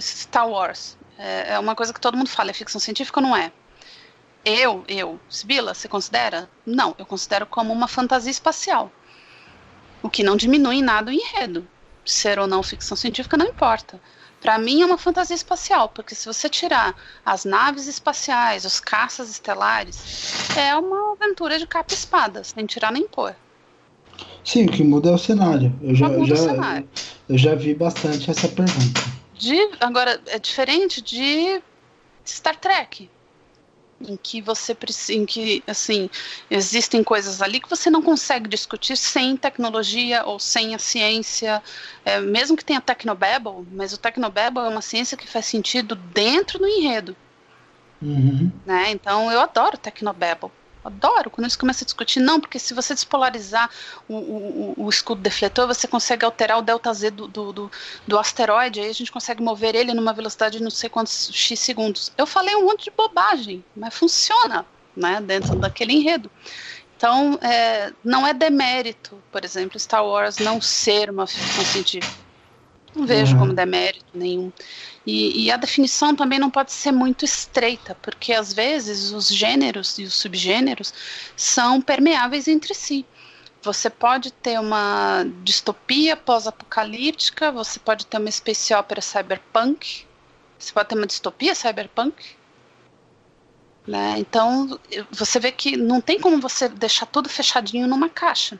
Star Wars. É, é uma coisa que todo mundo fala, é ficção científica ou não é? Eu, eu, Sibila, você considera? Não, eu considero como uma fantasia espacial. O que não diminui em nada o enredo. Ser ou não ficção científica não importa. Para mim é uma fantasia espacial, porque se você tirar as naves espaciais, os caças estelares, é uma aventura de capa e espada, sem tirar nem pôr. Sim, o que muda é o cenário. Eu já, já, cenário. eu já vi bastante essa pergunta. De, agora, é diferente de Star Trek, em que você em que assim existem coisas ali que você não consegue discutir sem tecnologia ou sem a ciência é, mesmo que tenha Tecnobabble mas o Tecnobabble é uma ciência que faz sentido dentro do enredo uhum. né então eu adoro Tecnobabble adoro quando eles começam a discutir. Não, porque se você despolarizar o, o, o escudo defletor, você consegue alterar o delta Z do, do, do, do, asteroide, aí a gente consegue mover ele numa velocidade de não sei quantos X segundos. Eu falei um monte de bobagem, mas funciona né, dentro daquele enredo. Então, é, não é demérito, por exemplo, Star Wars não ser uma ficção científica. Não vejo uhum. como demérito nenhum. E, e, a definição também não pode ser muito estreita, porque às vezes os gêneros e os subgêneros são permeáveis entre si. Você pode ter uma distopia pós-apocalíptica, você pode ter uma space opera cyberpunk, você pode ter uma distopia cyberpunk. Né? Então, você vê que não tem como você deixar tudo fechadinho numa caixa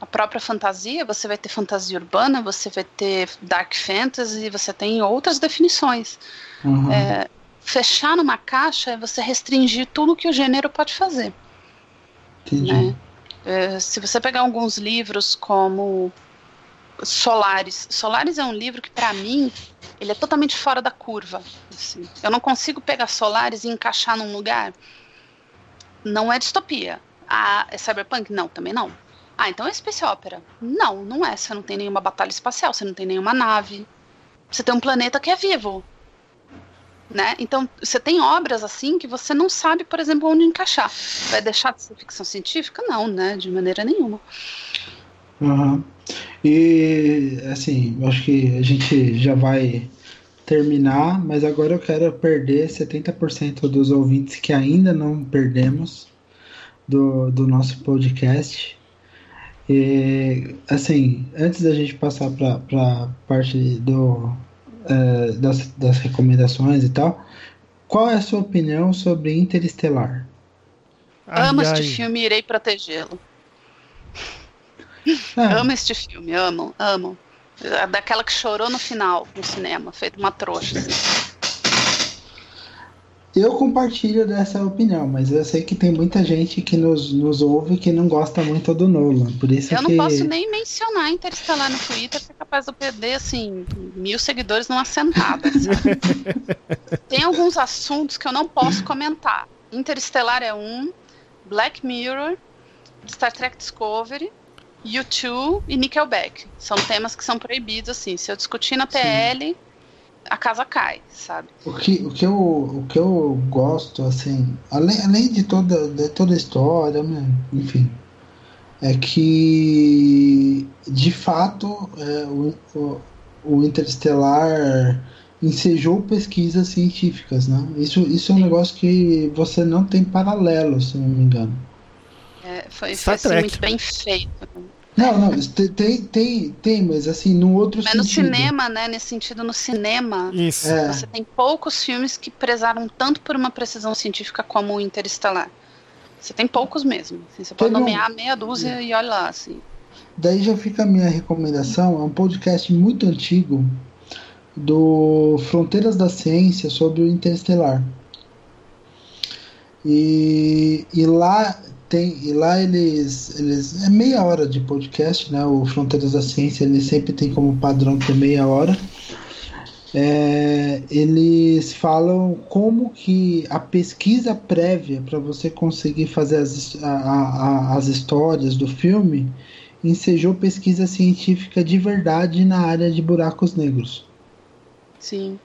a própria fantasia, você vai ter fantasia urbana, você vai ter dark fantasy, você tem outras definições. Uhum. É, fechar numa caixa é você restringir tudo que o gênero pode fazer. Entendi. Né? É, se você pegar alguns livros como Solares, Solares é um livro que para mim ele é totalmente fora da curva. Assim. Eu não consigo pegar Solares e encaixar num lugar. Não é distopia. Ah, é cyberpunk? Não, também não. Ah, então é Space Opera. Não, não é. Você não tem nenhuma batalha espacial, você não tem nenhuma nave. Você tem um planeta que é vivo. Né? Então, você tem obras assim que você não sabe, por exemplo, onde encaixar. Vai deixar de ser ficção científica? Não, né? De maneira nenhuma. Uhum. E, assim, acho que a gente já vai terminar, mas agora eu quero perder 70% dos ouvintes que ainda não perdemos do, do nosso podcast. E, assim, antes da gente passar para a parte do, uh, das, das recomendações e tal, qual é a sua opinião sobre Interestelar? Amo ai. este filme e irei protegê-lo. Ah. Amo este filme, amo, amo. Daquela que chorou no final no cinema, feito uma trouxa. Assim. Eu compartilho dessa opinião, mas eu sei que tem muita gente que nos, nos ouve que não gosta muito do Nolan. Por isso eu que... não posso nem mencionar Interestelar no Twitter, que é capaz de eu perder assim, mil seguidores numa sentada. tem alguns assuntos que eu não posso comentar. Interestelar é um, Black Mirror, Star Trek Discovery, U2 e Nickelback. São temas que são proibidos, assim. Se eu discutir na TL, Sim a casa cai, sabe? O que, o que, eu, o que eu gosto, assim, além, além de, toda, de toda a história, né, enfim, é que de fato é, o, o, o Interestelar ensejou pesquisas científicas, né? Isso, isso é um negócio que você não tem paralelo, se não me engano. É, foi, foi assim, muito bem feito. Não, não, tem, tem, tem, mas assim, no outro mas sentido. no cinema, né? Nesse sentido, no cinema, Isso. É. você tem poucos filmes que prezaram tanto por uma precisão científica como o Interestelar. Você tem poucos mesmo. Assim, você pode nomear um... meia dúzia é. e olha lá, assim. Daí já fica a minha recomendação, é um podcast muito antigo do Fronteiras da Ciência sobre o Interestelar. E, e lá tem, e lá eles, eles. É meia hora de podcast, né? O Fronteiras da Ciência ele sempre tem como padrão ter meia hora. É, eles falam como que a pesquisa prévia para você conseguir fazer as, a, a, as histórias do filme ensejou pesquisa científica de verdade na área de buracos negros. Sim.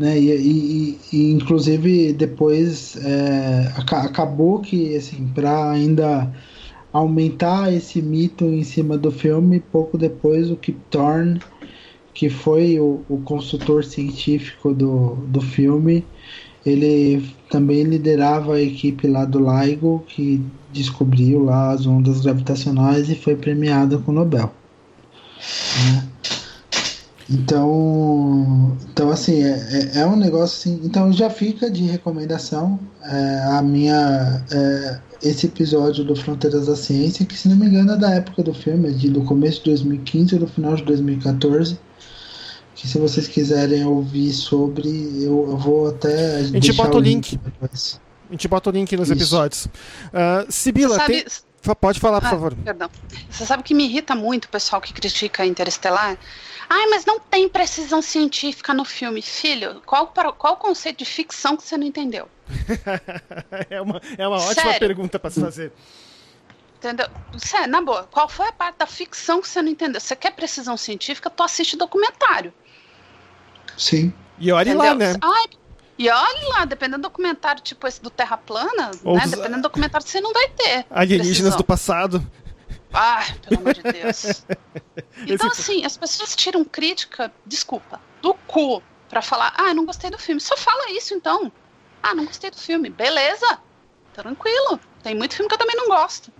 Né? E, e, e inclusive depois é, acabou que assim para ainda aumentar esse mito em cima do filme, pouco depois o Kip Thorne, que foi o, o consultor científico do, do filme, ele também liderava a equipe lá do LIGO que descobriu lá as ondas gravitacionais e foi premiado com o Nobel. Né? Então, então assim, é, é, é, um negócio assim. Então já fica de recomendação é, a minha é, esse episódio do Fronteiras da Ciência, que se não me engano é da época do filme, é de, do começo de 2015 ou do final de 2014. Que se vocês quiserem ouvir sobre, eu, eu vou até. A gente bota o link. link a gente bota o link nos Isso. episódios. Uh, Sibila, sabe... tem... Pode falar, por ah, favor. Perdão. Você sabe que me irrita muito o pessoal que critica Interestelar? Ai, mas não tem precisão científica no filme. Filho, qual, qual o conceito de ficção que você não entendeu? é, uma, é uma ótima Sério? pergunta para se fazer. Entendeu? Sério, na boa, qual foi a parte da ficção que você não entendeu? Você quer precisão científica, tu assiste documentário. Sim. E olhe lá, né? Ai, e olhe lá, dependendo do documentário, tipo esse do Terra Plana, Ou né? Dependendo do documentário, você não vai ter. Alienígenas precisão. do passado. Ah, pelo amor de Deus. Então, assim, as pessoas tiram crítica, desculpa, do cu pra falar, ah, não gostei do filme. Só fala isso, então. Ah, não gostei do filme. Beleza. Tranquilo. Tem muito filme que eu também não gosto.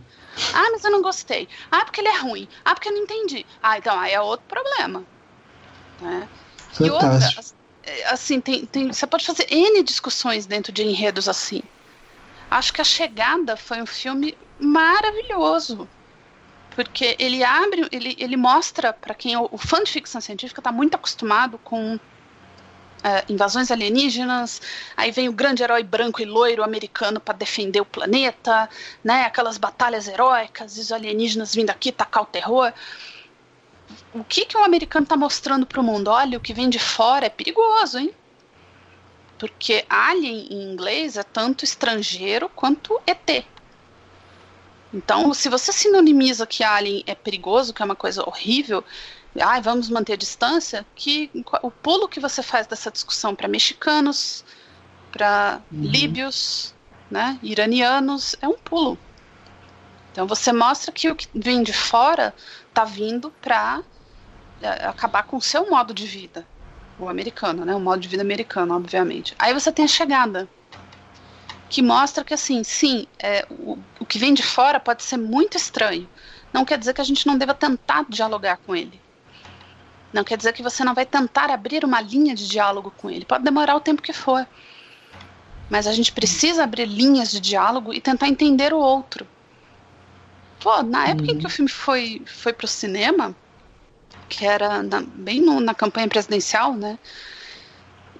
Ah, mas eu não gostei. Ah, porque ele é ruim. Ah, porque eu não entendi. Ah, então aí é outro problema. Né? E outra, assim, tem, tem, você pode fazer N discussões dentro de enredos assim. Acho que A Chegada foi um filme maravilhoso porque ele abre, ele, ele mostra para quem o, o fã de ficção científica está muito acostumado com Uh, invasões alienígenas, aí vem o grande herói branco e loiro americano para defender o planeta, né? Aquelas batalhas heróicas, os alienígenas vindo aqui tacar o terror. O que que o americano está mostrando para o mundo? Olha, o que vem de fora é perigoso, hein? Porque alien em inglês é tanto estrangeiro quanto ET. Então, se você sinonimiza que Alien é perigoso, que é uma coisa horrível, ai, vamos manter a distância, que o pulo que você faz dessa discussão para mexicanos, para uhum. líbios, né, iranianos, é um pulo. Então você mostra que o que vem de fora está vindo para acabar com o seu modo de vida, o americano, né, o modo de vida americano, obviamente. Aí você tem a chegada, que mostra que assim, sim, é, o, o que vem de fora pode ser muito estranho. Não quer dizer que a gente não deva tentar dialogar com ele. Não quer dizer que você não vai tentar abrir uma linha de diálogo com ele. Pode demorar o tempo que for. Mas a gente precisa abrir linhas de diálogo e tentar entender o outro. Pô, na época uhum. em que o filme foi, foi pro cinema, que era na, bem no, na campanha presidencial, né?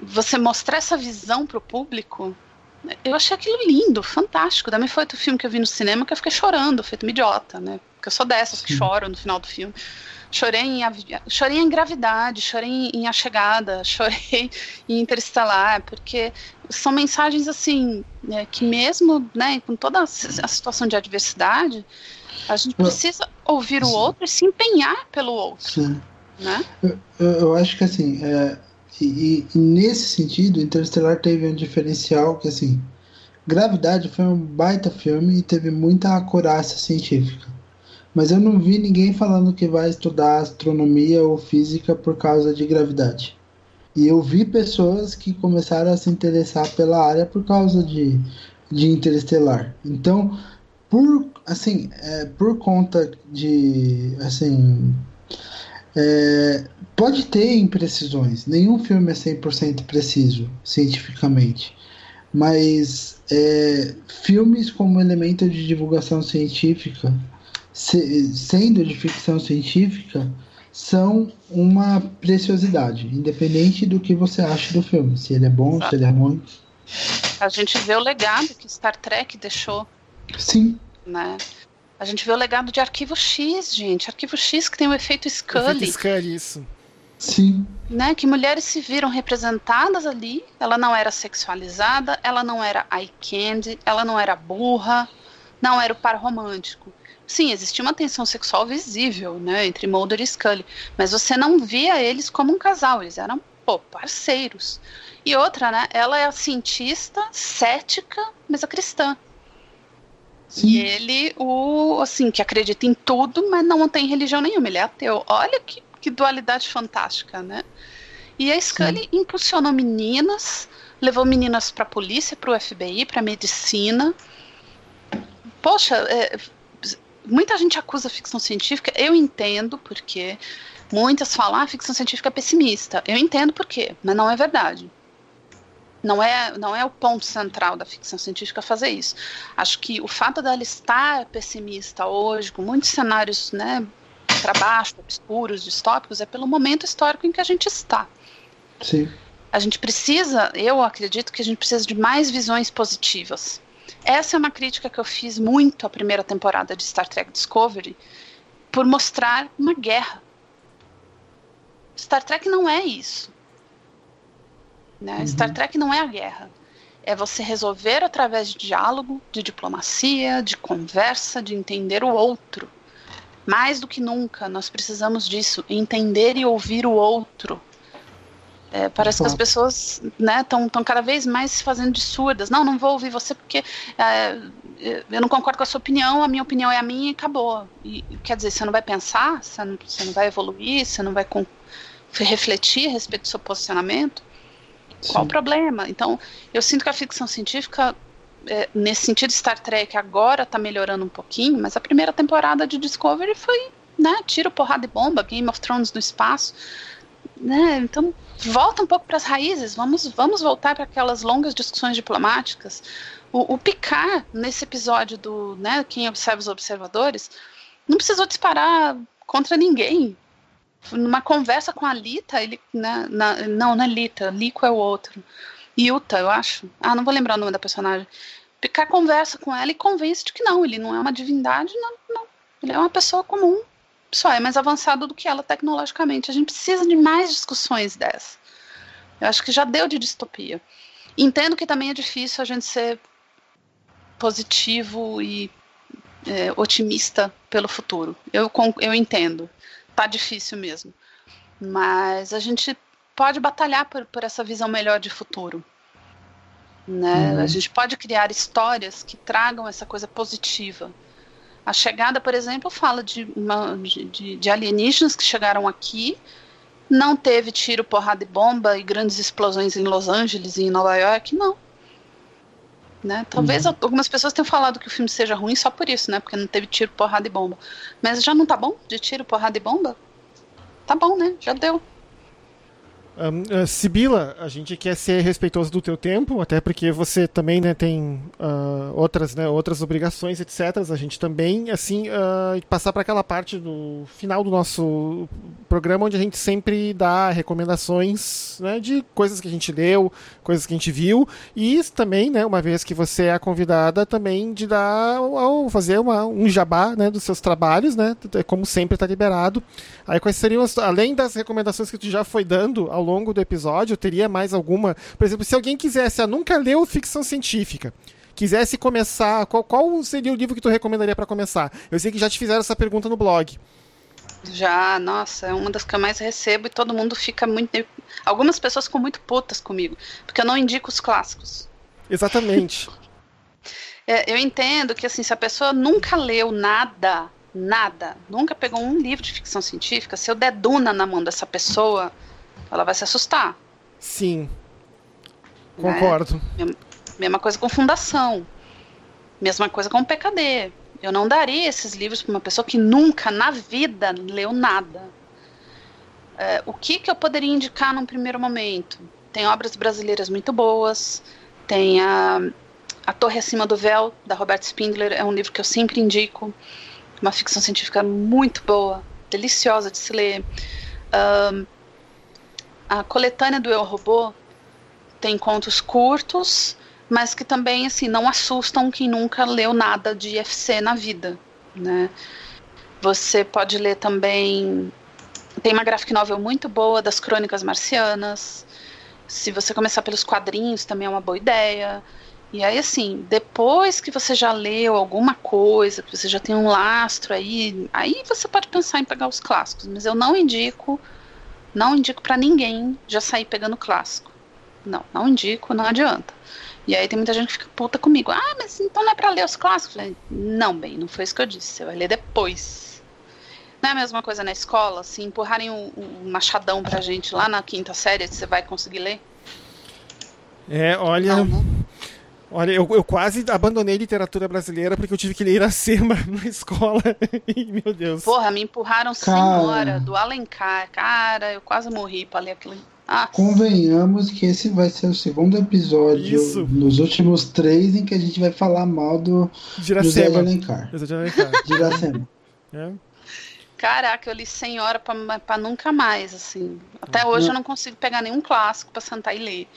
Você mostrar essa visão pro público, eu achei aquilo lindo, fantástico. Também foi outro filme que eu vi no cinema que eu fiquei chorando, feito uma idiota, né? Porque eu sou dessas que choram no final do filme. Chorei em, chorei em gravidade, chorei em A Chegada, chorei em Interestelar, porque são mensagens assim, né, que mesmo né, com toda a situação de adversidade, a gente precisa ouvir o outro e se empenhar pelo outro. Sim. Né? Eu, eu acho que assim, é, e, e, nesse sentido, Interestelar teve um diferencial que assim, Gravidade foi um baita filme e teve muita acurácia científica. Mas eu não vi ninguém falando que vai estudar astronomia ou física por causa de gravidade. E eu vi pessoas que começaram a se interessar pela área por causa de, de Interestelar. Então, por assim, é, por conta de assim, é, pode ter imprecisões. Nenhum filme é 100% preciso cientificamente. Mas é, filmes como elemento de divulgação científica se, sendo de ficção científica, são uma preciosidade, independente do que você acha do filme, se ele é bom, se ele é ruim. A gente vê o legado que Star Trek deixou. Sim. Né? A gente vê o legado de Arquivo X, gente. Arquivo X que tem o efeito Scully. Efeito Scully, isso. Sim. Né, que mulheres se viram representadas ali. Ela não era sexualizada, ela não era eye candy, ela não era burra, não era o par romântico. Sim, existia uma tensão sexual visível, né, entre Mulder e Scully, mas você não via eles como um casal, eles eram, pô, parceiros. E outra, né, ela é a cientista cética, mas a cristã. Sim. E ele, o, assim, que acredita em tudo, mas não tem religião nenhuma, ele é ateu. Olha que, que dualidade fantástica, né? E a Scully Sim. impulsionou meninas, levou meninas para a polícia, para o FBI, para medicina. Poxa, é, muita gente acusa a ficção científica, eu entendo porque muitas falam, ah, a ficção científica é pessimista. Eu entendo por quê, mas não é verdade. Não é, não é o ponto central da ficção científica fazer isso. Acho que o fato dela estar pessimista hoje, com muitos cenários né, para baixo, obscuros, distópicos, é pelo momento histórico em que a gente está. Sim. A gente precisa, eu acredito que a gente precisa de mais visões positivas. Essa é uma crítica que eu fiz muito à primeira temporada de Star Trek Discovery, por mostrar uma guerra. Star Trek não é isso. Né? Uhum. Star Trek não é a guerra. É você resolver através de diálogo, de diplomacia, de conversa, de entender o outro. Mais do que nunca, nós precisamos disso, entender e ouvir o outro. É, parece que as pessoas estão né, cada vez mais se fazendo de surdas. Não, não vou ouvir você porque é, eu não concordo com a sua opinião, a minha opinião é a minha e acabou. E, quer dizer, você não vai pensar, você não, você não vai evoluir, você não vai com, refletir a respeito do seu posicionamento? Sim. Qual o problema? Então, eu sinto que a ficção científica, é, nesse sentido, Star Trek agora está melhorando um pouquinho, mas a primeira temporada de Discovery foi né, tiro, porrada e bomba, Game of Thrones no espaço. Né? Então, volta um pouco para as raízes, vamos, vamos voltar para aquelas longas discussões diplomáticas. O, o Picard, nesse episódio do né, Quem Observa os Observadores, não precisou disparar contra ninguém. Numa conversa com a Lita, ele. Né, na, não, não é Lita, Lico é o outro. Yuta, eu acho. Ah, não vou lembrar o nome da personagem. Picard conversa com ela e convence de que não, ele não é uma divindade, não, não. Ele é uma pessoa comum só é mais avançado do que ela tecnologicamente. A gente precisa de mais discussões dessa. Eu acho que já deu de distopia. Entendo que também é difícil a gente ser positivo e é, otimista pelo futuro. Eu, eu entendo, tá difícil mesmo, mas a gente pode batalhar por, por essa visão melhor de futuro. Né? Uhum. A gente pode criar histórias que tragam essa coisa positiva. A chegada, por exemplo, fala de, uma, de, de alienígenas que chegaram aqui, não teve tiro, porrada e bomba e grandes explosões em Los Angeles e em Nova York, não. Né? Talvez uhum. algumas pessoas tenham falado que o filme seja ruim só por isso, né? Porque não teve tiro, porrada e bomba. Mas já não tá bom de tiro, porrada e bomba? Tá bom, né? Já deu. Um, uh, Sibila, a gente quer ser respeitoso do teu tempo, até porque você também né, tem uh, outras, né, outras obrigações, etc. A gente também, assim, uh, passar para aquela parte do final do nosso programa, onde a gente sempre dá recomendações né, de coisas que a gente leu, coisas que a gente viu, e também, né, uma vez que você é a convidada, também de dar, ao fazer uma, um jabá né, dos seus trabalhos, né, como sempre está liberado. Aí quais seriam, as, além das recomendações que tu já foi dando ao longo do episódio, teria mais alguma? Por exemplo, se alguém quisesse, ah, nunca leu ficção científica, quisesse começar, qual, qual seria o livro que tu recomendaria para começar? Eu sei que já te fizeram essa pergunta no blog. Já, nossa, é uma das que eu mais recebo e todo mundo fica muito. Algumas pessoas ficam muito putas comigo, porque eu não indico os clássicos. Exatamente. é, eu entendo que, assim, se a pessoa nunca leu nada, nada, nunca pegou um livro de ficção científica, se eu der Duna na mão dessa pessoa, ela vai se assustar. Sim. Né? Concordo. Né? Mesma coisa com Fundação. Mesma coisa com PKD. Eu não daria esses livros para uma pessoa que nunca na vida leu nada. É, o que, que eu poderia indicar num primeiro momento? Tem obras brasileiras muito boas, tem a, a Torre Acima do Véu, da Robert Spindler, é um livro que eu sempre indico, uma ficção científica muito boa, deliciosa de se ler. Um, a coletânea do Eu Robô tem contos curtos, mas que também assim não assustam quem nunca leu nada de FC na vida, né? Você pode ler também tem uma graphic novel muito boa das Crônicas Marcianas. Se você começar pelos quadrinhos também é uma boa ideia. E aí assim, depois que você já leu alguma coisa, que você já tem um lastro aí, aí você pode pensar em pegar os clássicos, mas eu não indico não indico para ninguém já sair pegando clássico. Não, não indico, não adianta. E aí tem muita gente que fica puta comigo. Ah, mas então não é pra ler os clássicos? Falei, não, bem, não foi isso que eu disse. Você vai ler depois. Não é a mesma coisa na escola? Se empurrarem o, o machadão pra gente lá na quinta série, você vai conseguir ler? É, olha. Não, né? Olha, eu, eu quase abandonei literatura brasileira porque eu tive que ler Iracema na escola. meu Deus. Porra, me empurraram. Senhora, do Alencar. Cara, eu quase morri pra ler aquilo. Ah. Convenhamos que esse vai ser o segundo episódio Isso. nos últimos três em que a gente vai falar mal do. José de Alencar. José de Alencar. Giracema. É. Caraca, eu li Senhora pra, pra nunca mais, assim. Até hoje não. eu não consigo pegar nenhum clássico pra sentar e ler.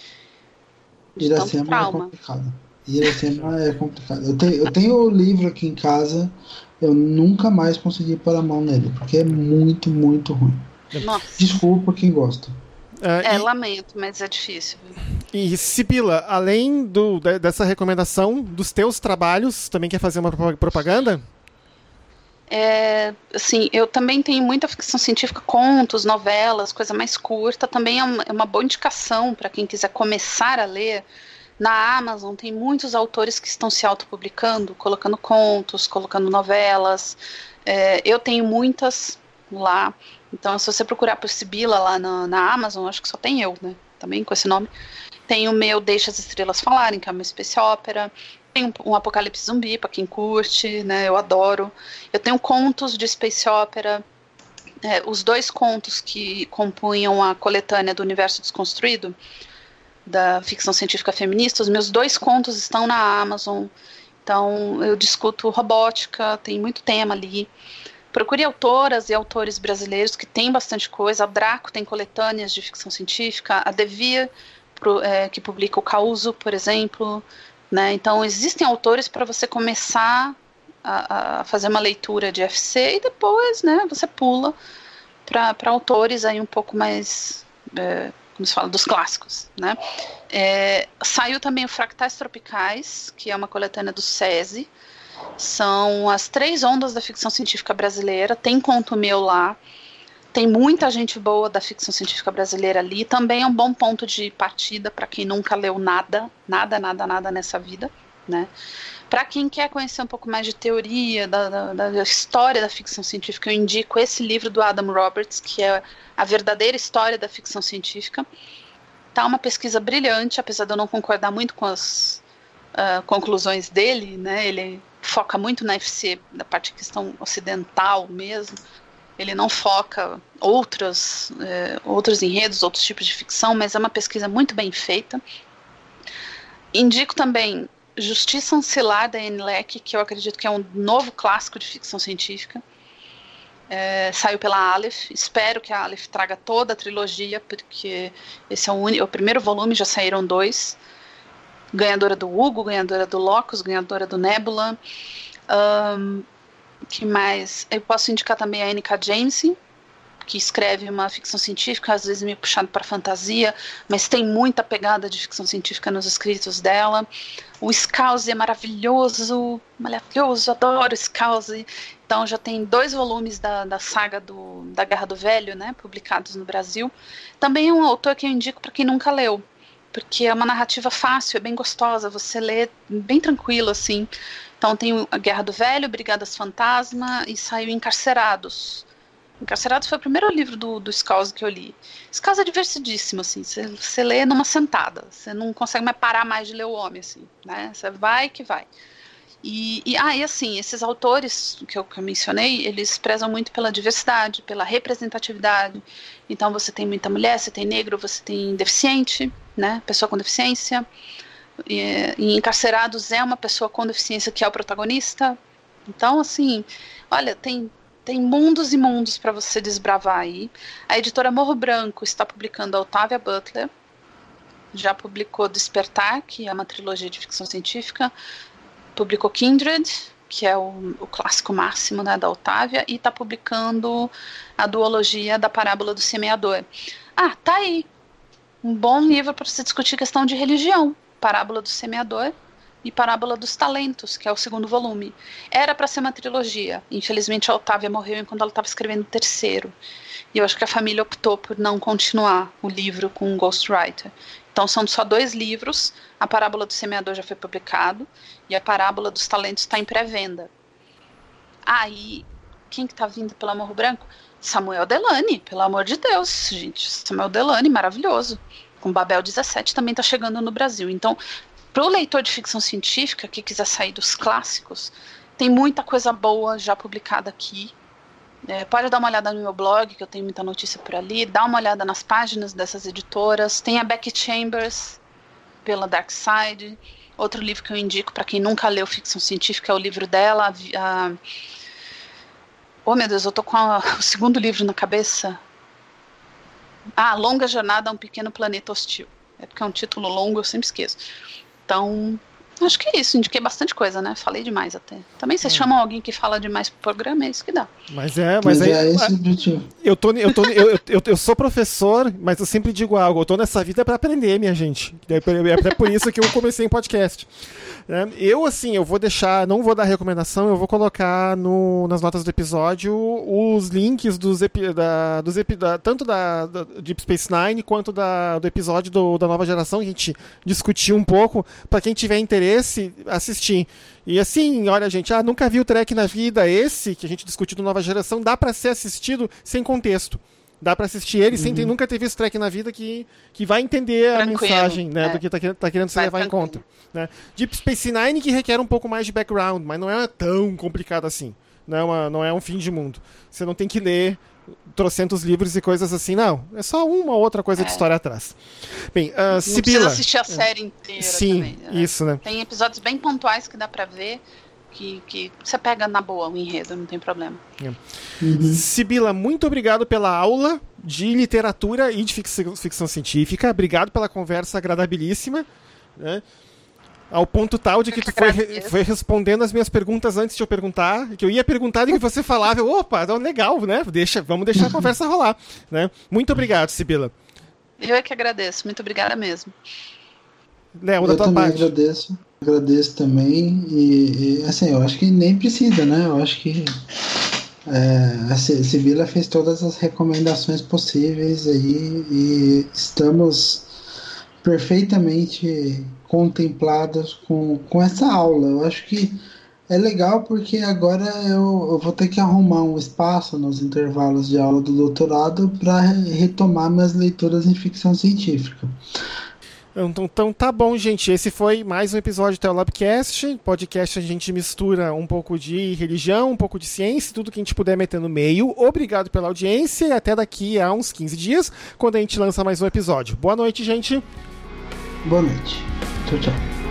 Giracema é complicado. Iracema é complicado. Eu tenho, eu tenho o livro aqui em casa, eu nunca mais consegui pôr a mão nele, porque é muito, muito ruim. Nossa. Desculpa quem gosta. é, e, lamento, mas é difícil. E Sibila, além do, dessa recomendação dos teus trabalhos, também quer fazer uma propaganda? É, assim, eu também tenho muita ficção científica, contos, novelas, coisa mais curta. Também é uma, é uma boa indicação para quem quiser começar a ler na Amazon tem muitos autores que estão se autopublicando, colocando contos, colocando novelas. É, eu tenho muitas lá. Então, se você procurar por Sibila lá na, na Amazon, acho que só tem eu, né? Também com esse nome. Tem o meu Deixa as Estrelas Falarem, que é uma space opera. Tem um, um Apocalipse Zumbi, para quem curte, né? Eu adoro. Eu tenho contos de space opera. É, os dois contos que compunham a coletânea do Universo Desconstruído da ficção científica feminista. Os meus dois contos estão na Amazon. Então, eu discuto robótica, tem muito tema ali. Procure autoras e autores brasileiros que têm bastante coisa. A Draco tem coletâneas de ficção científica. A Devia, pro, é, que publica o Causo, por exemplo. Né? Então, existem autores para você começar a, a, fazer uma leitura de FC e depois né, você pula para autores aí um pouco mais é, como se fala, dos clássicos, né? É, saiu também o Fractais Tropicais, que é uma coletânea do SESI, São as três ondas da ficção científica brasileira. Tem conto meu lá. Tem muita gente boa da ficção científica brasileira ali. Também é um bom ponto de partida para quem nunca leu nada, nada, nada, nada nessa vida, né? Para quem quer conhecer um pouco mais de teoria, da, da, da, história da ficção científica, eu indico esse livro do Adam Roberts, que é A Verdadeira História da Ficção Científica. Tá uma pesquisa brilhante, apesar de eu não concordar muito com as uh, conclusões dele, né? Ele foca muito na FC, da parte questão ocidental mesmo. Ele não foca outros, uh, outros enredos, outros tipos de ficção, mas é uma pesquisa muito bem feita. Indico também Justiça Ancilar da Enlec, que eu acredito que é um novo clássico de ficção científica. É, saiu pela Aleph. Espero que a Aleph traga toda a trilogia, porque esse é o, o primeiro volume, já saíram dois. Ganhadora do Hugo, ganhadora do Locus, ganhadora do Nebula. Um, que mais? Eu posso indicar também a N.K. James, que escreve uma ficção científica, às vezes meio puxado para fantasia, mas tem muita pegada de ficção científica nos escritos dela. O Scouse é maravilhoso, maravilhoso, adoro Scouse. Então já tem dois volumes da, da saga do, da Guerra do Velho, né, publicados no Brasil. Também é um autor que eu indico para quem nunca leu, porque é uma narrativa fácil, é bem gostosa, você lê bem tranquilo assim. Então tem a Guerra do Velho, Brigadas Fantasma e saiu Encarcerados Encarcerados foi o primeiro livro do, do que eu li. Scouse é divertidíssimo, assim, você lê numa sentada, você não consegue mais parar mais de ler o homem, assim, né? Você vai que vai. E, e, ah, e assim, esses autores que eu, que eu mencionei, eles prezam muito pela diversidade, pela representatividade. Então você tem muita mulher, você tem negro, você tem deficiente, né? Pessoa com deficiência. E, e Encarcerados é uma pessoa com deficiência que é o protagonista. Então, assim, olha, tem tem mundos e mundos para você desbravar aí. A editora Morro Branco está publicando a Otávia Butler. Já publicou Despertar, que é uma trilogia de ficção científica. Publicou Kindred, que é o, o clássico máximo né, da Otávia. E está publicando a duologia da Parábola do Semeador. Ah, tá aí. Um bom livro para você discutir questão de religião. Parábola do Semeador e Parábola dos Talentos, que é o segundo volume. Era para ser uma trilogia. Infelizmente a Otávia morreu enquanto ela estava escrevendo o terceiro. E eu acho que a família optou por não continuar o livro com um ghostwriter. Então são só dois livros. A Parábola do Semeador já foi publicado e a Parábola dos Talentos está em pré-venda. Aí, ah, quem que tá vindo pelo Amor Branco? Samuel Delany, pelo amor de Deus, gente. Samuel Delany, maravilhoso. Com Babel 17 também está chegando no Brasil. Então, para o leitor de ficção científica que quiser sair dos clássicos, tem muita coisa boa já publicada aqui. É, pode dar uma olhada no meu blog, que eu tenho muita notícia por ali. Dá uma olhada nas páginas dessas editoras. Tem a Becky Chambers, pela Dark Side. Outro livro que eu indico para quem nunca leu ficção científica é o livro dela. A... Oh, meu Deus, eu tô com a... o segundo livro na cabeça. Ah, Longa Jornada a um Pequeno Planeta Hostil. É porque é um título longo, eu sempre esqueço. Então, acho que é isso. Indiquei bastante coisa, né? Falei demais até. Também vocês é. chamam alguém que fala demais pro programa, é isso que dá. Mas é, mas, mas aí, é esse objetivo. Eu, tô, eu, tô, eu, eu, eu, sou professor, mas eu sempre digo algo. Eu tô nessa vida para aprender, minha gente. É, é por isso que eu comecei em podcast. É, eu, assim, eu vou deixar, não vou dar recomendação, eu vou colocar no, nas notas do episódio os links dos, epi, da, dos epi, da, tanto da, da, Deep Space Nine quanto da, do episódio do, da nova geração, que a gente discutiu um pouco, para quem tiver interesse, assistir. E assim, olha, gente, ah, nunca vi o Trek na vida, esse que a gente discutiu do nova geração, dá para ser assistido sem contexto. Dá para assistir ele uhum. sem ter, nunca ter visto Trek na vida que, que vai entender tranquilo, a mensagem né, é. do que tá, tá querendo se vai levar tranquilo. em conta. Né? Deep Space Nine que requer um pouco mais de background, mas não é tão complicado assim. Não é, uma, não é um fim de mundo. Você não tem que ler trocentos livros e coisas assim, não. É só uma ou outra coisa é. de história atrás. Bem, uh, Não precisa assistir a série inteira Sim, também, né? isso, né? Tem episódios bem pontuais que dá pra ver que, que você pega na boa o enredo, não tem problema. É. Uhum. Sibila, muito obrigado pela aula de literatura e de ficção, ficção científica. Obrigado pela conversa agradabilíssima. Né? Ao ponto tal de que tu foi, foi respondendo as minhas perguntas antes de eu perguntar, que eu ia perguntar e que você falava, opa, então legal, né? Deixa, vamos deixar a conversa rolar. Né? Muito obrigado, Sibila. Eu é que agradeço, muito obrigada mesmo. Léo, da tua parte. agradeço. agradeço também. E, e, assim, eu acho que nem precisa, né? Eu acho que é, a Sibila fez todas as recomendações possíveis aí e estamos perfeitamente contemplados com, com essa aula. Eu acho que é legal porque agora eu, eu vou ter que arrumar um espaço nos intervalos de aula do doutorado para retomar minhas leituras em ficção científica. Então, então, tá bom, gente. Esse foi mais um episódio do Telabcast. Podcast a gente mistura um pouco de religião, um pouco de ciência, tudo que a gente puder meter no meio. Obrigado pela audiência e até daqui a uns 15 dias, quando a gente lança mais um episódio. Boa noite, gente. Boa noite. Tchau, tchau.